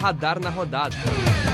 Radar na rodada.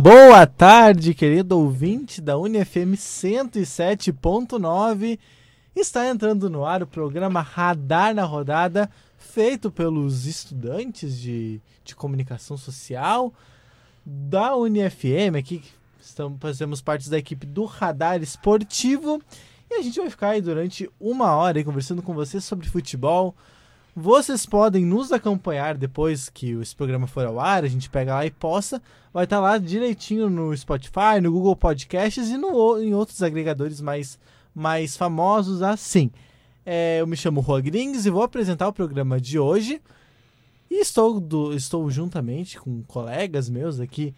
Boa tarde, querido ouvinte da UniFM 107.9. Está entrando no ar o programa Radar na Rodada, feito pelos estudantes de, de comunicação social da UniFM. Aqui estamos, fazemos parte da equipe do Radar Esportivo. E a gente vai ficar aí durante uma hora aí conversando com vocês sobre futebol. Vocês podem nos acompanhar depois que esse programa for ao ar, a gente pega lá e posta. Vai estar lá direitinho no Spotify, no Google Podcasts e no, em outros agregadores mais, mais famosos assim. É, eu me chamo Rua Grings e vou apresentar o programa de hoje. E estou, do, estou juntamente com colegas meus aqui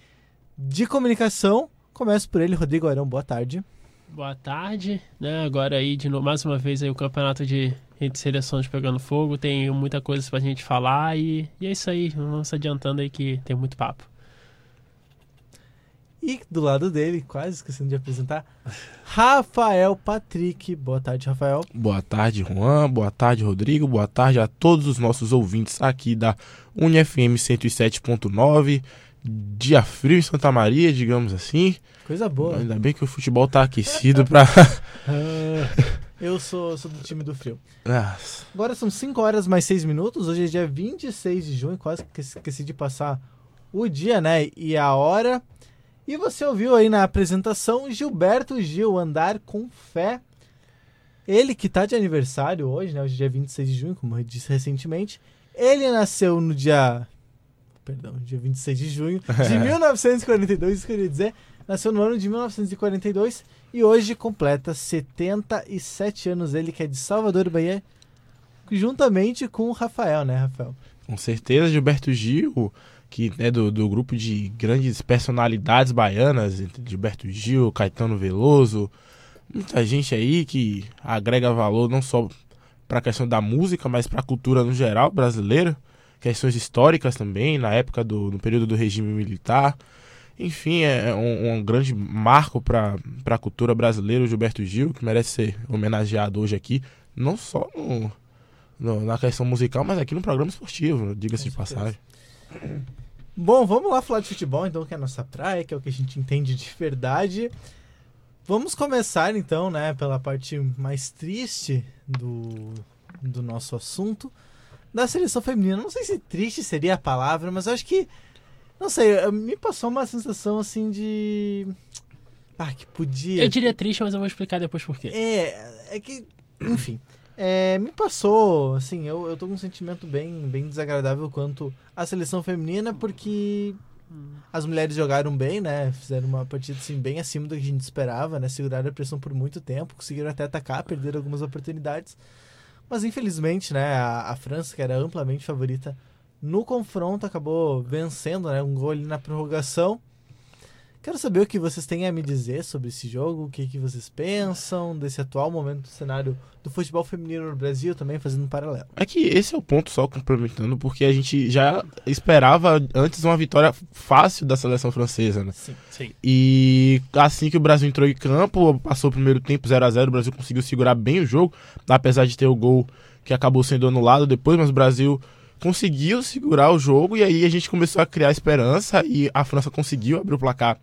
de comunicação. Começo por ele, Rodrigo Arão, boa tarde. Boa tarde, né? Agora aí de novo, mais uma vez aí o campeonato de entre seleções pegando fogo, tem muita coisa pra gente falar e, e é isso aí, vamos se adiantando aí que tem muito papo. E do lado dele, quase esquecendo de apresentar, Rafael Patrick. Boa tarde, Rafael. Boa tarde, Juan. Boa tarde, Rodrigo. Boa tarde a todos os nossos ouvintes aqui da UniFM 107.9. Dia frio em Santa Maria, digamos assim. Coisa boa. Ainda bem que o futebol tá aquecido pra. Eu sou, sou do time do frio. Ah, Agora são 5 horas mais 6 minutos. Hoje é dia 26 de junho. Quase que esqueci de passar o dia, né? E a hora. E você ouviu aí na apresentação Gilberto Gil, Andar com Fé. Ele que tá de aniversário hoje, né? Hoje é dia 26 de junho, como eu disse recentemente. Ele nasceu no dia. Perdão, dia 26 de junho de 1942, isso que eu queria dizer. Nasceu no ano de 1942 e hoje completa 77 anos. Ele que é de Salvador, Bahia, juntamente com o Rafael, né, Rafael? com certeza, Gilberto Gil, que é do, do grupo de grandes personalidades baianas, entre Gilberto Gil, Caetano Veloso, muita gente aí que agrega valor não só para a questão da música, mas para a cultura no geral brasileira, questões históricas também, na época do no período do regime militar. Enfim, é um, um grande marco para a cultura brasileira, o Gilberto Gil, que merece ser homenageado hoje aqui, não só no, no- na questão musical, mas aqui no programa esportivo, diga-se de passagem. Bom, vamos lá falar de futebol, então, que é a nossa praia, que é o que a gente entende de verdade. Vamos começar, então, né, pela parte mais triste do, do nosso assunto, da seleção feminina. Não sei se triste seria a palavra, mas eu acho que, não sei, me passou uma sensação, assim, de... Ah, que podia... Eu diria triste, mas eu vou explicar depois por quê. É, é que, enfim, é, me passou, assim, eu, eu tô com um sentimento bem, bem desagradável quanto à seleção feminina, porque as mulheres jogaram bem, né, fizeram uma partida, assim, bem acima do que a gente esperava, né, seguraram a pressão por muito tempo, conseguiram até atacar, perderam algumas oportunidades, mas infelizmente, né, a, a França, que era amplamente favorita no confronto, acabou vencendo, né, um gol ali na prorrogação, Quero saber o que vocês têm a me dizer sobre esse jogo, o que, que vocês pensam desse atual momento do cenário do futebol feminino no Brasil, também fazendo um paralelo. É que esse é o ponto só complementando, porque a gente já esperava antes uma vitória fácil da seleção francesa, né? Sim. Sim. E assim que o Brasil entrou em campo, passou o primeiro tempo 0 a 0 o Brasil conseguiu segurar bem o jogo, apesar de ter o gol que acabou sendo anulado depois, mas o Brasil conseguiu segurar o jogo e aí a gente começou a criar esperança e a França conseguiu abrir o placar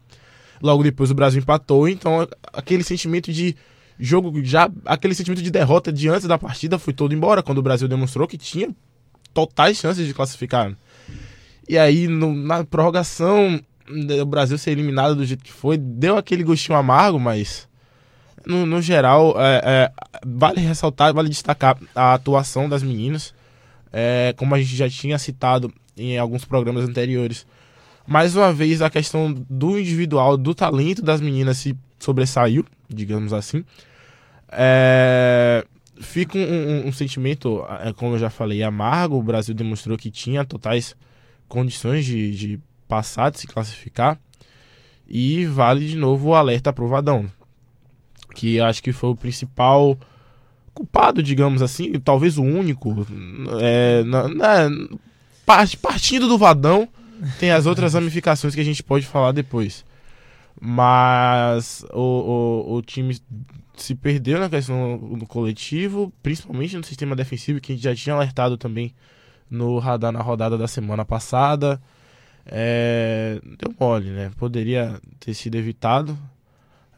Logo depois o Brasil empatou, então aquele sentimento de jogo já aquele sentimento de derrota de antes da partida foi todo embora quando o Brasil demonstrou que tinha totais chances de classificar. E aí no- na prorrogação o Brasil ser eliminado do jeito que foi deu aquele gostinho amargo, mas no, no geral é, é, vale ressaltar, vale destacar a atuação das meninas, é, como a gente já tinha citado em alguns programas anteriores. Mais uma vez a questão do individual, do talento das meninas se sobressaiu, digamos assim. É, fica um, um- um sentimento, é, como eu já falei, amargo. O Brasil demonstrou que tinha totais condições de, de passar, de se classificar. E vale de novo o alerta aprovadão, que acho que foi o principal culpado, digamos assim, talvez o único. É, na- na- part- partindo do Vadão, tem as outras ramificações que a gente pode falar depois. Mas o, o, o time se perdeu na questão do coletivo, principalmente no sistema defensivo, que a gente já tinha alertado também no radar na rodada da semana passada. É, deu mole, né? Poderia ter sido evitado.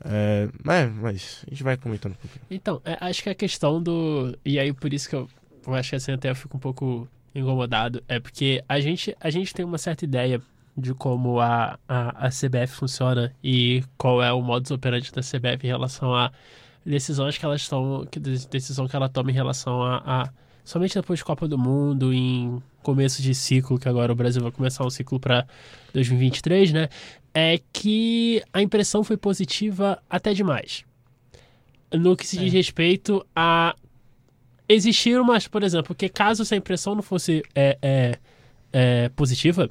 É, mas, mas a gente vai comentando um pouquinho. Então, é, acho que a questão do. E aí, por isso que eu, eu acho que assim até eu fico um pouco incomodado. É porque a gente, a gente tem uma certa ideia de como a, a, a CBF funciona e qual é o modus operandi da CBF em relação a decisões que elas que decisão que ela toma em relação a, a somente depois de Copa do Mundo, em começo de ciclo, que agora o Brasil vai começar um ciclo para 2023, né? É que a impressão foi positiva até demais. No que se diz respeito a existir umas, por exemplo, porque caso essa impressão não fosse é, é, é, positiva,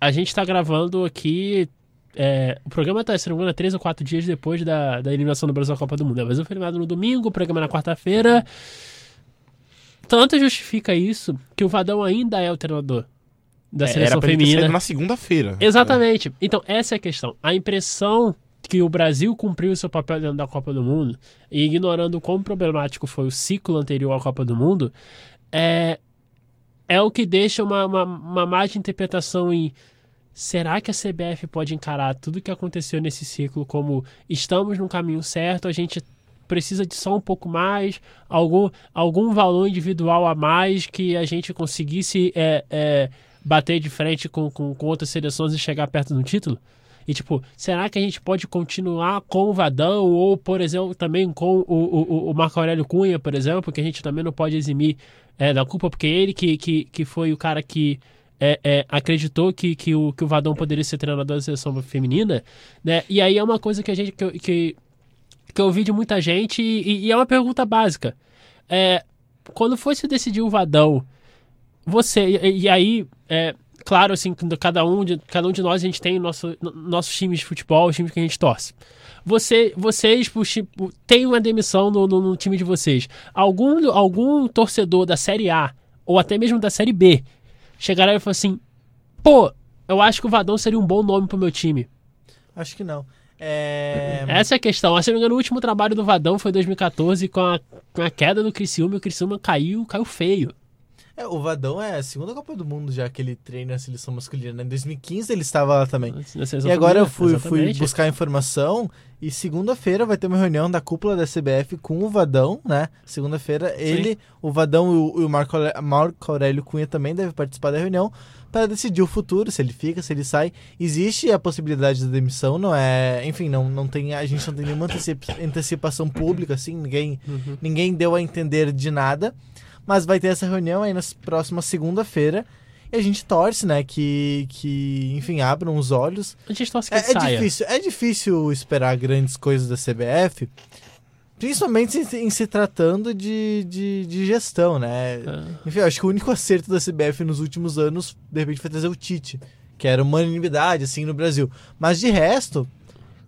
a gente está gravando aqui. é, o programa está, se não me engano, é três ou quatro dias depois da, da eliminação do Brasil da Copa do Mundo. O Brasil foi eliminado no domingo, o programa é na quarta-feira. Tanto justifica isso que o Vadão ainda é o treinador da É, seleção Era feminina. na segunda-feira. Exatamente. Então, essa é a questão. A impressão que o Brasil cumpriu o seu papel dentro da Copa do Mundo, e ignorando quão problemático foi o ciclo anterior à Copa do Mundo, é, é o que deixa uma, uma, uma má interpretação em será que a CBF pode encarar tudo o que aconteceu nesse ciclo como estamos no caminho certo, a gente precisa de só um pouco mais, algum, algum valor individual a mais que a gente conseguisse é, é, bater de frente com, com, com outras seleções e chegar perto do título? E tipo, será que a gente pode continuar com o Vadão ou, por exemplo, também com o, o, o Marco Aurélio Cunha, por exemplo, que a gente também não pode eximir é, da culpa, porque ele que, que, que foi o cara que é, é, acreditou que, que, o, que o Vadão poderia ser treinador da seleção feminina, né? E aí é uma coisa que a gente que, que, que eu ouvi de muita gente e, e é uma pergunta básica. É, quando foi se decidir o Vadão, você e, e aí é, claro assim cada um de cada um de nós a gente tem nosso no- nossos times de futebol os times que a gente torce você vocês puxi- tem uma demissão no, no, no time de vocês algum algum torcedor da série A ou até mesmo da série B chegará e falar assim pô eu acho que o Vadão seria um bom nome pro meu time Acho que não. É... essa é a questão. Se não me engano, o último trabalho do Vadão foi em 2014 com a, com a queda do Criciúma. O Criciúma caiu, caiu feio. É, o Vadão é a segunda Copa do Mundo já que ele treina a seleção masculina. né? Em 2015 ele estava lá também. E agora eu fui, fui buscar informação e segunda-feira vai ter uma reunião da cúpula da CBF com o Vadão, né? Segunda-feira ele, o Vadão e o, Marco, Marco Aurélio Cunha também devem participar da reunião para decidir o futuro, se ele fica, se ele sai. Existe a possibilidade da demissão, não é... Enfim, não, não tem, a gente não tem nenhuma antecipa- antecipação pública, assim, ninguém, Uhum. ninguém deu a entender de nada. Mas vai ter essa reunião aí na próxima segunda-feira. E a gente torce, né, que, que enfim, abram os olhos A gente torce que é, é saia. difícil, é difícil esperar grandes coisas da CBF, principalmente em, em se tratando de, de, de gestão, né? Ah. Enfim, eu acho que o único acerto da CBF nos últimos anos, de repente, foi trazer o Tite, que era uma unanimidade, assim, no Brasil. Mas de resto,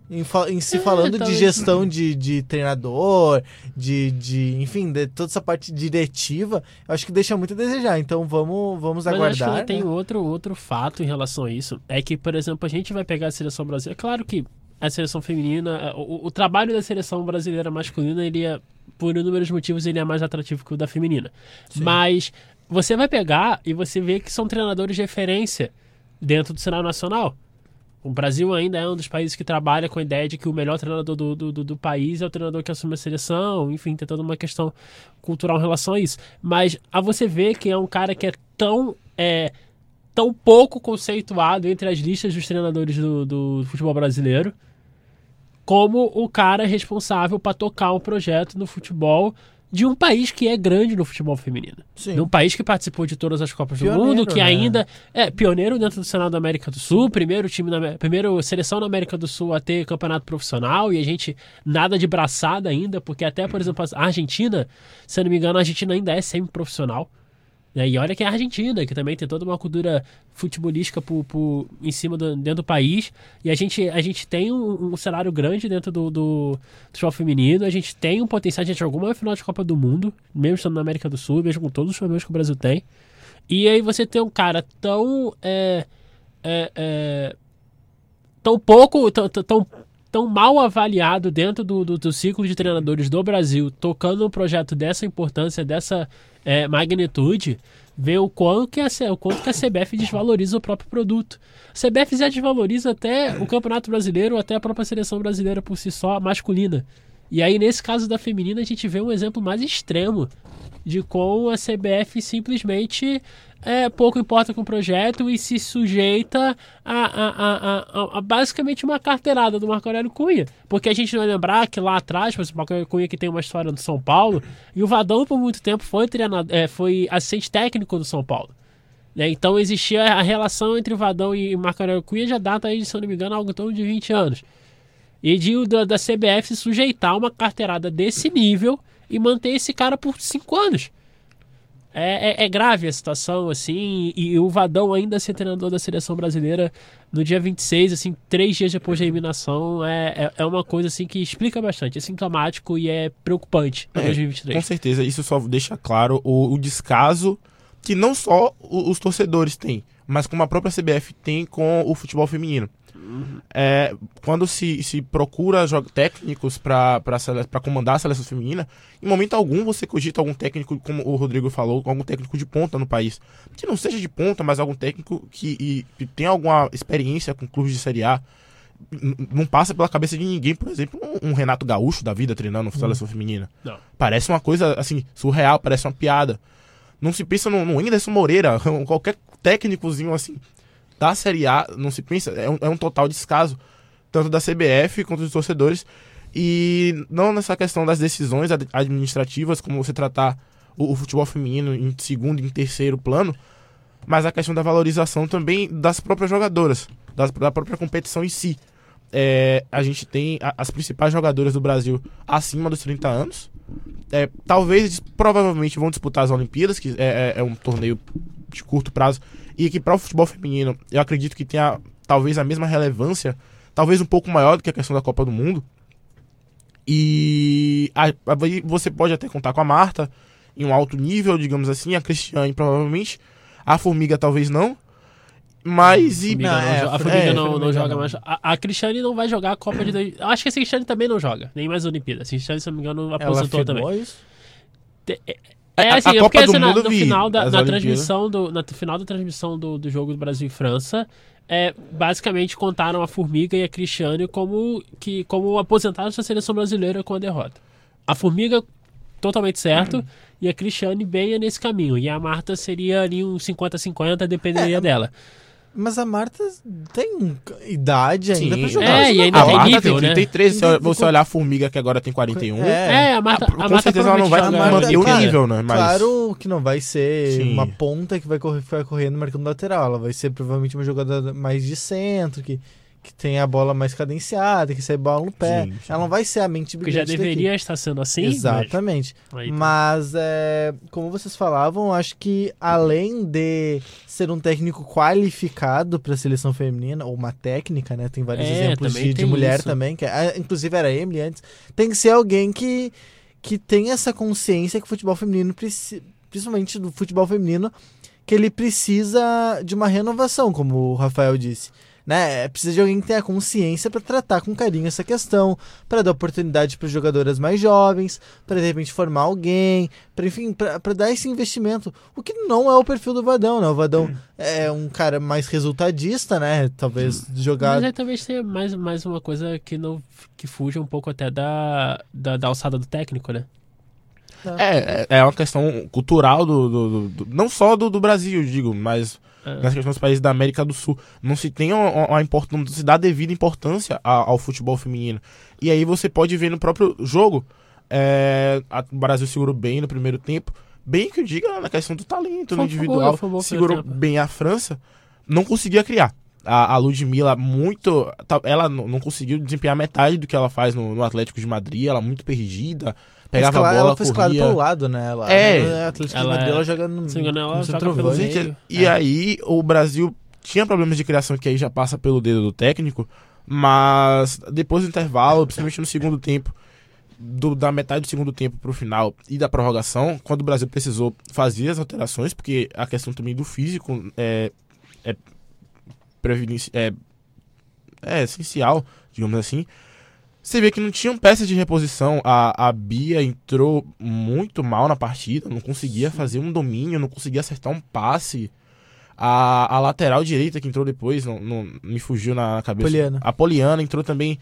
em, em se É, falando de gestão de, de treinador, de, de, enfim, de toda essa parte diretiva, eu acho que deixa muito a desejar. Então vamos, vamos Mas eu acho aguardar. que tem né? outro, outro fato em relação a isso. É que, por exemplo, a gente vai pegar a seleção brasileira. É claro que a seleção feminina, o, o trabalho da seleção brasileira masculina, ele é, por inúmeros motivos, ele é mais atrativo que o da feminina. Mas você vai pegar e você vê que são treinadores de referência dentro do cenário nacional. O Brasil ainda é um dos países que trabalha com a ideia de que o melhor treinador do, do, do, do país é o treinador que assume a seleção, enfim, tem toda uma questão cultural em relação a isso. Mas a você ver que é um cara que é tão, é, tão pouco conceituado entre as listas dos treinadores do, do futebol brasileiro, como o cara responsável para tocar um projeto no futebol de um país que é grande no futebol feminino. Sim. De um país que participou de todas as Copas Pioneiro, do Mundo, que né? ainda é pioneiro dentro do cenário da América do Sul, primeiro time na primeiro seleção na América do Sul a ter campeonato profissional e a gente nada de braçada ainda, porque até, por exemplo, a Argentina, se eu não me engano, a Argentina ainda é semi-profissional. E olha que é a Argentina, que também tem toda uma cultura futebolística por, por- em cima do, dentro do país. E a gente, a gente tem um, um cenário grande dentro do, do, futebol feminino. A gente tem um potencial, a gente jogou uma final de Copa do Mundo, mesmo estando na América do Sul, mesmo com todos os problemas que o Brasil tem. E aí você tem um cara tão. é, é, é, tão pouco. Tão, tão- tão, mal avaliado dentro do, do, do ciclo de treinadores do Brasil, tocando um projeto dessa importância, dessa é, magnitude, ver o quanto, que a, o quanto que a CBF desvaloriza o próprio produto. A CBF já desvaloriza até o Campeonato Brasileiro, até a própria seleção brasileira por si só, masculina. E aí, nesse caso da feminina, a gente vê um exemplo mais extremo de como a CBF simplesmente é, pouco importa com o projeto e se sujeita a, a, a, a- a basicamente uma carteirada do Marco Aurélio Cunha. Porque a gente vai lembrar que lá atrás, por exemplo, o Marco Aurélio Cunha que tem uma história do São Paulo, e o Vadão por muito tempo foi, treinador, é, foi assistente técnico do São Paulo. né? Então existia a relação entre o Vadão e Marco Aurélio Cunha já data aí, se eu não me engano, algo em torno de 20 anos. E de, da, da CBF se sujeitar uma carteirada desse nível e manter esse cara por cinco anos. É, é- é grave a situação, assim, e o Vadão ainda ser treinador da seleção brasileira no dia 26, assim, três dias depois da eliminação, é, é, é uma coisa, assim, que explica bastante, é sintomático e é preocupante em É, Com 2023. certeza, isso só deixa claro o, o descaso que não só os torcedores têm, mas como a própria CBF tem com o futebol feminino. É, quando se, se procura técnicos para comandar a seleção feminina, em momento algum você cogita algum técnico, como o Rodrigo falou, algum técnico de ponta no país. Que não seja de ponta, mas algum técnico que, e- que tenha alguma experiência com clubes de Série A. Não passa pela cabeça de ninguém, por exemplo, um, um Renato Gaúcho da vida treinando a seleção feminina. Não. Parece uma coisa, assim, surreal, parece uma piada. Não se pensa no, no Moreira, qualquer técnicozinho, assim, da Série A, não se pensa, é um, é um total descaso, tanto da CBF quanto dos torcedores, e não nessa questão das decisões ad- administrativas, como você tratar o, o futebol feminino em segundo e em terceiro plano, mas a questão da valorização também das próprias jogadoras, das- da própria competição em si. É, a gente tem a- as principais jogadoras do Brasil acima dos 30 anos. É, talvez, provavelmente, vão disputar as Olimpíadas, que é, é- é um torneio de curto prazo, e que para o futebol feminino eu acredito que tenha talvez a mesma relevância, talvez um pouco maior do que a questão da Copa do Mundo. E aí você pode até contar com a Marta em um alto nível, digamos assim, a Cristiane provavelmente, a Formiga talvez não. Mas e Formiga Não, é, a a Formiga é, não, a não joga não. mais. A, a Cristiane não vai jogar a Copa de. dois- Eu acho que a Cristiane também não joga, nem mais a Olimpíada. A Cristiane, se não me engano, aposentou também. isso? É A- assim, a é Copa porque do assim, na- Mundo eu no vi, final da na transmissão do na final da transmissão do, do jogo do Brasil e França, é, basicamente contaram a Formiga e a Cristiane como que como aposentados da seleção brasileira com a derrota. A Formiga totalmente certo e a Cristiane bem é nesse caminho e a Marta seria ali um 50-50, dependeria dela. Mas a Marta tem idade ainda Sim, pra jogar. é, e ainda a tem. Marta nível, tem né? 33, se Tem- você olhar a Formiga que agora tem 41. É. É, a Marta, Ah, a com Marta certeza ela não vai manter o claro, nível, né? Mas... Claro que não vai ser Sim. uma ponta que vai correr, vai correr no mercado lateral. Ela vai ser provavelmente uma jogadora mais de centro, que, que tem a bola mais cadenciada, que sai bola no pé. Sim, sim. Ela não vai ser a mente que já brilhante deveria equipe. estar sendo assim. mas- Exatamente. Aí tá. Mas, é, como vocês falavam, acho que além de ser um técnico qualificado para a seleção feminina, ou uma técnica, né? Tem vários É, exemplos de, de mulher isso. também, que ah, inclusive era a Emily antes. Tem que ser alguém que, que tem essa consciência que o futebol feminino, principalmente do futebol feminino, que ele precisa de uma renovação, como o Rafael disse. Né? Precisa de alguém que tenha consciência para tratar com carinho essa questão, para dar oportunidade para jogadoras mais jovens, para de repente formar alguém, para enfim, para dar esse investimento. O que não é o perfil do Vadão, né? O Vadão é um cara mais resultadista, né? Talvez jogar Mas aí talvez tenha mais, mais uma coisa que não que fuja um pouco até da, da, da alçada do técnico, né? É, é é uma questão cultural do, do- do- do- não só do, do Brasil, digo, mas É. nas questões dos países da América do Sul. Não se tem uma, uma import- não se dá devida importância a- ao futebol feminino. E aí você pode ver no próprio jogo, é, a- o Brasil segurou bem no primeiro tempo, bem que eu diga na questão do talento no Foi- foi individual, primeiro segurou bem a França, não conseguia criar. A, a Ludmilla muito. tá- Ela não não conseguiu desempenhar metade do que ela faz no, no Atlético de Madrid, ela muito perdida. Pegava a Escala- bola, ela foi escalada pelo lado, né? Ela, É. ela, Atlético Ela de Madrid, é- ela joga no, se engano, ela no joga centroavante. pelo meio. E É. aí o Brasil tinha problemas de criação que aí já passa pelo dedo do técnico, mas depois do intervalo, principalmente no segundo tempo, do- da metade do segundo tempo pro final e da prorrogação, quando o Brasil precisou fazer as alterações, porque a questão também do físico é, é, é, é essencial, digamos assim. Você vê que não tinham peças de reposição. A, a Bia entrou muito mal na partida, não conseguia fazer um domínio, não conseguia acertar um passe. A, a lateral direita que entrou depois, não, não- me fugiu na cabeça. Poliana. A Poliana entrou também,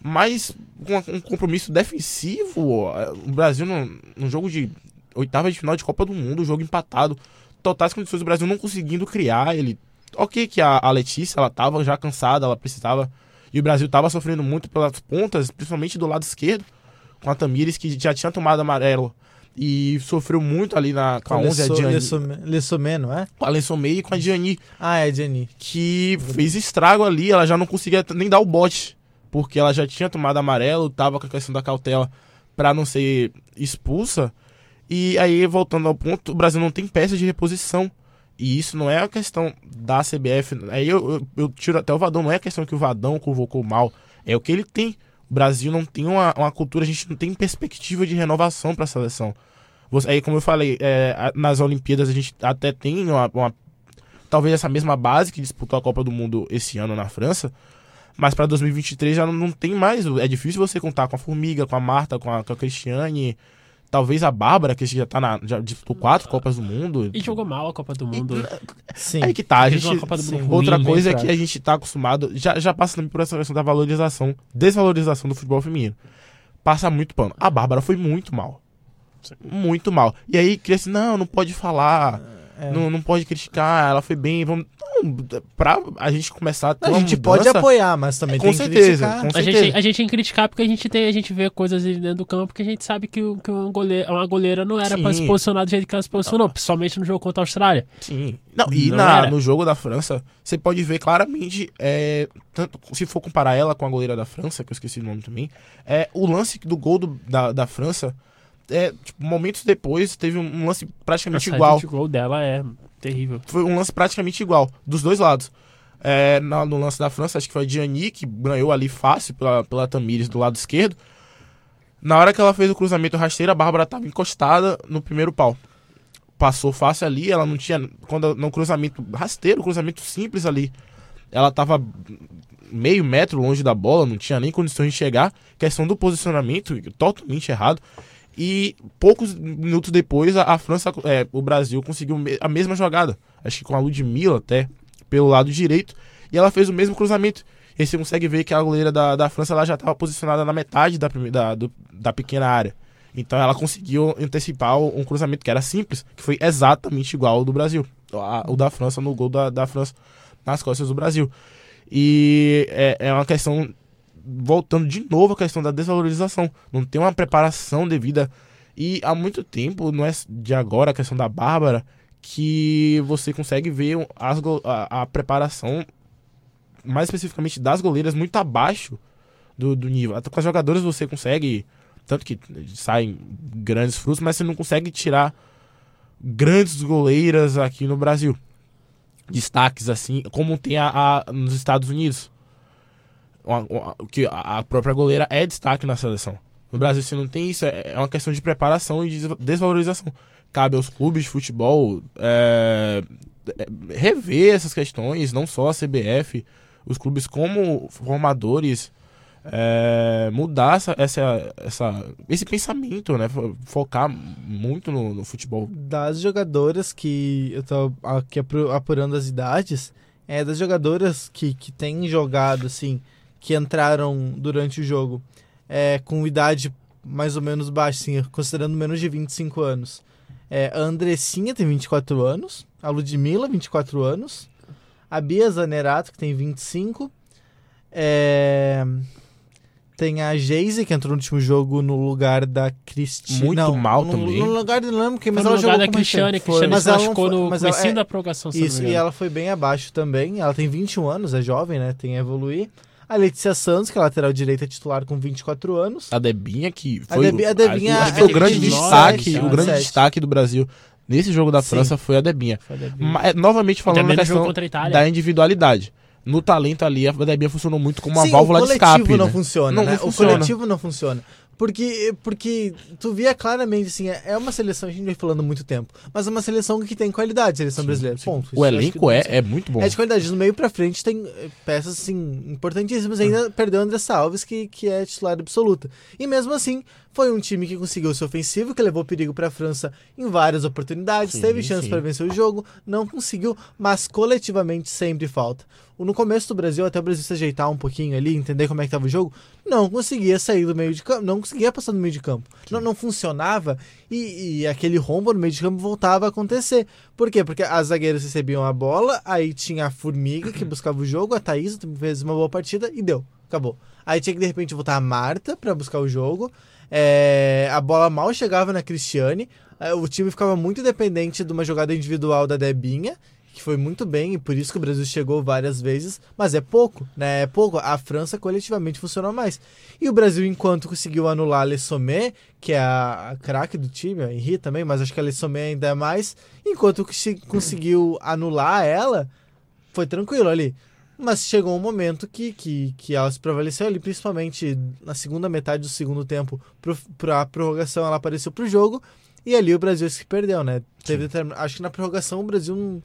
mas com um compromisso defensivo. O Brasil, num, num jogo de oitava de final de Copa do Mundo, jogo empatado, totais condições do Brasil não conseguindo criar. Ele, ok, que a, a Letícia ela tava já cansada, ela precisava. E o Brasil tava sofrendo muito pelas pontas, principalmente do lado esquerdo, com a Tamires, que já tinha tomado amarelo. E sofreu muito ali na, com a 11, a Diani, Lessomé, não é? com a Lensomei e com a Diani Ah, é a Jenny. que fez estrago ali, ela já não conseguia nem dar o bote, porque ela já tinha tomado amarelo, tava com a questão da cautela pra não ser expulsa. E aí, voltando ao ponto, o Brasil não tem peça de reposição. E isso não é a questão da CBF. Aí eu, eu, eu tiro até o Vadão, não é a questão que o Vadão convocou mal, é o que ele tem. O Brasil não tem uma, uma cultura, a gente não tem perspectiva de renovação para a seleção. Você- aí, como eu falei, é, nas Olimpíadas a gente até tem uma, uma- talvez essa mesma base que disputou a Copa do Mundo esse ano na França, mas para 2023 já não, não tem mais. É difícil você contar com a Formiga, com a Marta, com a, com a Cristiane, talvez a Bárbara, que já tá na, já disputou quatro Copas do Mundo. E jogou mal a Copa do Mundo. Sim. Aí que tá, a gente, ruim, Outra bem coisa é que a gente tá acostumado, já, já passa também por essa questão da valorização, desvalorização do futebol feminino. Passa muito pano. A Bárbara foi muito mal. Muito mal. E aí, cria assim, não, não pode falar, É. não, não pode criticar, ela foi bem, vamos... Não, pra a gente começar a ter A uma gente mudança, pode apoiar, mas também com tem que certeza, criticar. com A certeza. gente, a gente tem que criticar porque a gente, tem, a gente vê coisas ali dentro do campo que a gente sabe que, o- que uma, goleira, uma goleira não era pra Sim. se posicionar do jeito que ela se posicionou, principalmente no jogo contra a Austrália. Sim. Não, e Não na- no jogo da França, você pode ver claramente, é, tanto, se for comparar ela com a goleira da França, que eu esqueci o nome também, é, o lance do gol do- da, da França, é, tipo, momentos depois, teve um, lance A praticamente saída igual. de gol dela é terrível. Foi um lance praticamente igual, dos dois lados. É, na- no lance da França, acho que foi a Diani que ganhou ali fácil pela, pela Tamires do lado esquerdo. Na hora que ela fez o cruzamento rasteiro, a Bárbara estava encostada no primeiro pau. Passou fácil ali, ela não tinha. Quando no cruzamento rasteiro, cruzamento simples ali, ela estava meio metro longe da bola, não tinha nem condições de chegar. Questão do posicionamento, totalmente errado. E poucos minutos depois, a, a França, é, o Brasil conseguiu a mesma jogada. Acho que com a Ludmilla até, pelo lado direito. E ela fez o mesmo cruzamento. E você consegue ver que a goleira da, da França ela já estava posicionada na metade da, da, do- da pequena área. Então ela conseguiu antecipar um cruzamento que era simples, que foi exatamente igual ao do Brasil. A- o da França no gol da, da França nas costas do Brasil. E é, é uma questão. Voltando de novo à questão da desvalorização. Não tem uma preparação devida. E há muito tempo, não é de agora a questão da Bárbara, que você consegue ver as a, a preparação, mais especificamente das goleiras, muito abaixo do, do nível. Até com as jogadoras você consegue. Tanto que saem grandes frutos, mas você não consegue tirar grandes goleiras aqui no Brasil. Destaques assim, como tem a, a- nos Estados Unidos. Uma- uma- que a própria goleira é destaque na seleção. No Brasil, você não tem isso, é é uma questão de preparação e de des- desvalorização. Cabe aos clubes de futebol é, é, rever essas questões, não só a CBF, os clubes como formadores é, mudar essa, essa, essa, esse pensamento, né? Fo- Focar muito no, no futebol. Das jogadoras que eu tô aqui apu- apurando as idades, é das jogadoras que, que têm jogado, assim, que entraram durante o jogo é, com idade mais ou menos baixa, assim, considerando menos de 25 anos. É, a Andressinha tem 24 anos, a Ludmilla, 24 anos, a Bia Zanerato, que tem 25, é, tem a Geise, que entrou no último jogo no lugar da Cristina. Muito não, mal no, também. No lugar de quem, mas Foi no ela lugar jogou da como Cristiane, recente. Cristiane Mas se ela não machucou foi- no mas ela- comecinho é- da prorrogação, Isso, e ela foi bem abaixo também. Ela tem 21 anos, é jovem, né? Tem a evoluir. A Letícia Santos, que é lateral direita titular com 24 anos. A Debinha, que A foi, Debi- a Debinha acho que foi o é grande 29, destaque, 27, o grande 27. destaque do Brasil nesse jogo da Sim. França foi a Debinha. Foi a Debinha. Mas, novamente falando na questão a da individualidade. No talento ali, a Debinha funcionou muito como uma Sim, válvula o de coletivo escape. não né? funciona, Não, né? não O funciona. coletivo não funciona. Porque, porque tu via claramente, assim, é é uma seleção, a gente vem falando há muito tempo, mas é uma seleção que tem qualidade, seleção brasileira. Ponto. Isso O acho elenco é, é muito bom. É de qualidade. No meio pra frente tem eh, peças, assim, importantíssimas. Ainda perdeu o André Salves, que, que é titular absoluta. E mesmo assim, foi um time que conseguiu ser ofensivo, que levou perigo pra França em várias oportunidades, Sim, teve chance pra vencer o jogo, não conseguiu, mas coletivamente sempre falta. No começo do Brasil, até o Brasil se ajeitar um pouquinho ali, entender como é que tava o jogo, não conseguia sair do meio de campo, não conseguia passar do meio de campo. Não, não funcionava e, e aquele rombo no meio de campo voltava a acontecer. Por quê? Porque as zagueiras recebiam a bola, aí tinha a Formiga que buscava o jogo, a Thaís fez uma boa partida e deu. Acabou. Aí tinha que de repente voltar a Marta pra buscar o jogo. É, a bola mal chegava na Cristiane. é, O time ficava muito dependente de uma jogada individual da Debinha, que foi muito bem, e por isso que o Brasil chegou várias vezes, mas é pouco, né? É pouco. A França coletivamente funcionou mais. E o Brasil, enquanto conseguiu anular a Lessomé, que é a, craque do time, a Henri também, mas acho que a Lessomé ainda é mais, enquanto conseguiu anular ela, foi tranquilo ali. Mas chegou um momento que, que, que ela se prevaleceu ali, principalmente na segunda metade do segundo tempo, pro, pra prorrogação ela apareceu pro jogo, e ali o Brasil se perdeu, né? Teve Acho que na prorrogação o Brasil não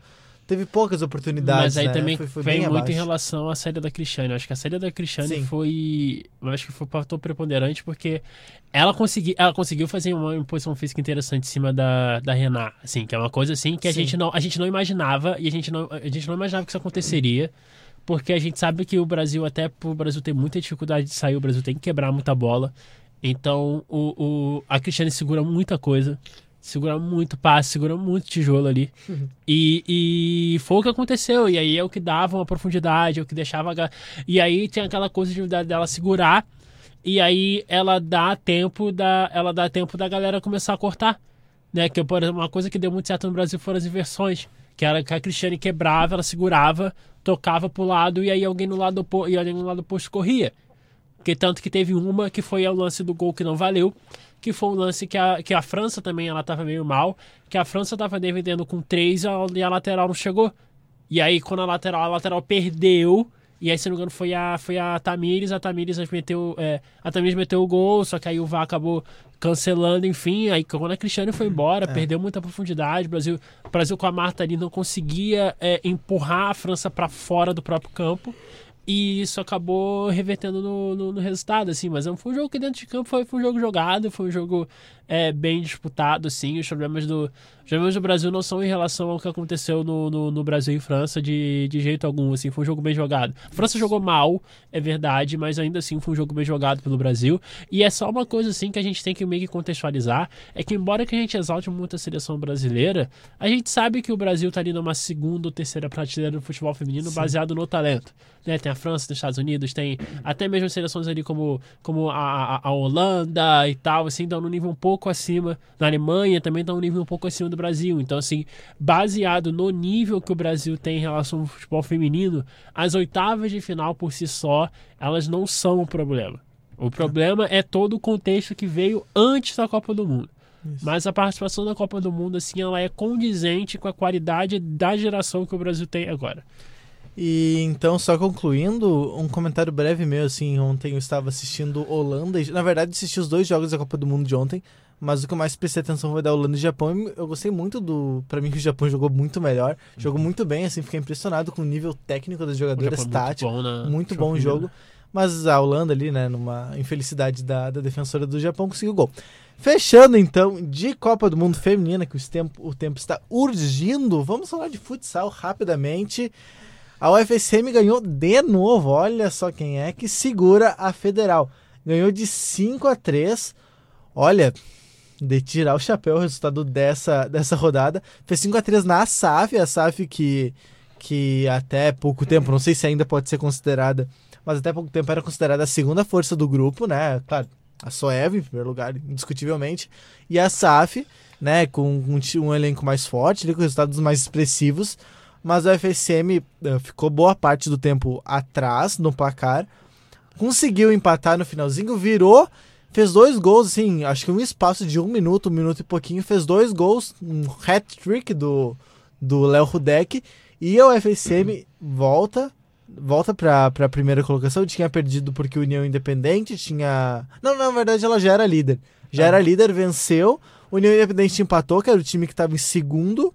teve poucas oportunidades. Mas aí né? também Foi- foi vem muito em relação à saída da Cristiane. Acho que a saída da Cristiane Sim. foi. Acho que foi um fator preponderante porque ela, consegui, ela conseguiu fazer uma imposição física interessante em cima da, da Renan. Assim, que é uma coisa assim que a Sim. gente, não, a gente não imaginava e a gente não, a gente não imaginava que isso aconteceria. Porque a gente sabe que o Brasil, até o Brasil ter muita dificuldade de sair, o Brasil tem que quebrar muita bola. Então o, o, a Cristiane segura muita coisa. Segura muito passe, segura muito tijolo ali. E, e foi o que aconteceu. E aí é o que dava uma profundidade, é o que deixava. E aí tem aquela coisa de dela segurar. E aí ela dá tempo da. Ela dá tempo da galera começar a cortar. Né? Que, por exemplo, uma coisa que deu muito certo no Brasil foram as inversões. Que era que a Cristiane quebrava, ela segurava, tocava pro lado e aí alguém no lado, opo- e alguém no lado oposto corria. Que tanto que teve uma que foi o lance do gol que não valeu, que foi um lance que a, que a França também ela tava meio mal, que a França tava dividendo com três e a, e a lateral não chegou. E aí quando a lateral, a lateral perdeu, e aí se não me engano foi a, foi a Tamires, a Tamires meteu, é, a Tamires meteu o gol, só que aí o VAR acabou cancelando, enfim, aí quando a Cristiane foi embora, perdeu muita profundidade, o Brasil, o Brasil com a Marta ali não conseguia é, empurrar a França para fora do próprio campo. E isso acabou revertendo no, no, no resultado, assim. Mas não foi um jogo que dentro de campo foi, foi um jogo jogado, foi um jogo é, bem disputado, assim. Os problemas do, os problemas do Brasil não são em relação ao que aconteceu no, no, no Brasil e França de, de jeito algum, assim. Foi um jogo bem jogado. A França jogou mal, é verdade, mas ainda assim foi um jogo bem jogado pelo Brasil. E é só uma coisa, assim, que a gente tem que meio que contextualizar. É que embora que a gente exalte muito a seleção brasileira, a gente sabe que o Brasil tá ali numa segunda ou terceira prateleira do futebol feminino baseado no talento. Né? Tem a França, tem os Estados Unidos, tem até mesmo seleções ali como, como a, a, a Holanda e tal, assim, estão num nível um pouco acima. Na Alemanha também estão num nível um pouco acima do Brasil. Então, assim, baseado no nível que o Brasil tem em relação ao futebol feminino, as oitavas de final por si só, elas não são o problema. O problema é todo o contexto que veio antes da Copa do Mundo. Mas a participação da Copa do Mundo, assim, ela é condizente com a qualidade da geração que o Brasil tem agora. E então, só concluindo, um comentário breve meu, assim, ontem eu estava assistindo Holanda, e, na verdade assisti os dois jogos da Copa do Mundo de ontem, mas o que eu mais prestei atenção foi da Holanda e Japão, eu gostei muito do, Pra mim que o Japão jogou muito melhor, jogou muito bem, assim, fiquei impressionado com o nível técnico das O jogadoras, é tático, muito bom, na muito bom o jogo. né? Mas a Holanda ali, né, numa infelicidade da, da defensora do Japão, conseguiu o gol. Fechando então de Copa do Mundo Feminina, que os tempo, o tempo está urgindo, vamos falar de futsal rapidamente. A UFSM ganhou de novo, olha só quem é que segura a Federal. Ganhou de 5 a 3. Olha, de tirar o chapéu o resultado dessa, dessa rodada. Fez 5 a 3 na SAF, a SAF que, que até pouco tempo, não sei se ainda pode ser considerada, mas até pouco tempo era considerada a segunda força do grupo, né? Claro, a Soev em primeiro lugar, indiscutivelmente, e a SAF, né, com um, um elenco mais forte, com resultados mais expressivos, mas a FSM eh, ficou boa parte do tempo atrás no placar, conseguiu empatar no finalzinho, virou, fez dois gols, assim, acho que um espaço de um minuto, um minuto e pouquinho, fez dois gols, um hat-trick do do Léo Rudek, e a UFSM volta volta para a primeira colocação, tinha perdido porque o União Independente tinha... Não, na verdade ela já era líder. Já Ah. era líder, venceu, o União Independente empatou, que era o time que estava em segundo,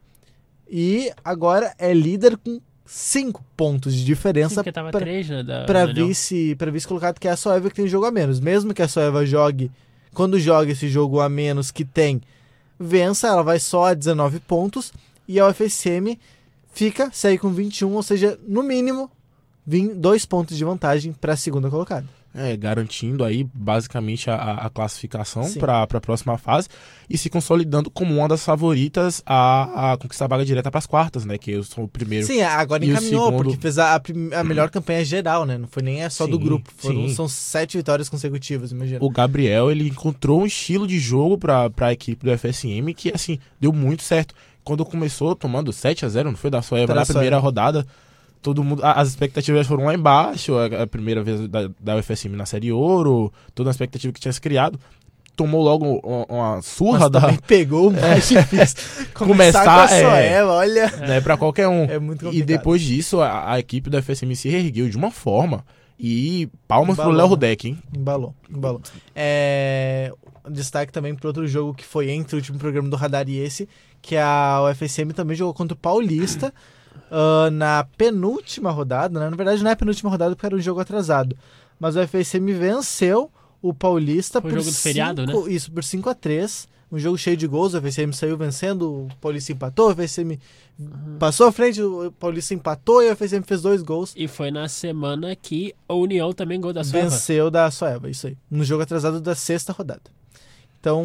e agora é líder com cinco pontos de diferença três, né? Da, para vice, vice colocado, que é a Soeva que tem jogo a menos. Mesmo que a Soeva jogue, quando joga esse jogo a menos que tem, vença, ela vai só a 19 pontos e a UFSM fica, segue com 21, ou seja, no mínimo, dois pontos de vantagem para a segunda colocada. É, garantindo aí basicamente a, a- classificação para a próxima fase e se consolidando como uma das favoritas a, a conquistar a vaga direta para as quartas, né? Que eu sou o primeiro. Sim, agora encaminhou, segundo- porque fez a, a melhor campanha geral, né? Não foi nem a só do Sim, grupo. Foram, são sete vitórias consecutivas, imagina. O Gabriel, ele encontrou um estilo de jogo para a equipe do FSM que, assim, deu muito certo. Quando começou tomando 7 a 0 não foi da Soeva Foi na primeira rodada, todo mundo, as expectativas foram lá embaixo, a, primeira vez da, da UFSM na Série Ouro, toda a expectativa que tinha se criado. Tomou logo uma, uma surra Mas da, pegou o mais difícil. Começar, com a é. Soeva, olha. né, para qualquer um. É muito E complicado. depois disso, a, a equipe do FSM se reergueu de uma forma. E palmas Embalou, pro Léo né? Rudek, hein? Embalou, embalou. É, destaque também para outro jogo que foi entre o último programa do Radar e esse, que a UFSM também jogou contra o Paulista ah, na penúltima rodada, né? Na verdade não é a penúltima rodada porque era um jogo atrasado. Mas o UFSM venceu o Paulista Foi por jogo do feriado, cinco- Isso, por 5 a 3 Um jogo cheio de gols, o UFSM saiu vencendo, o Paulista empatou, o UFSM passou à frente, o Paulista empatou e o UFSM fez dois gols. E foi na semana que a União também gol da Soeva. Venceu da Soeva, isso aí. No jogo atrasado da sexta rodada. Então,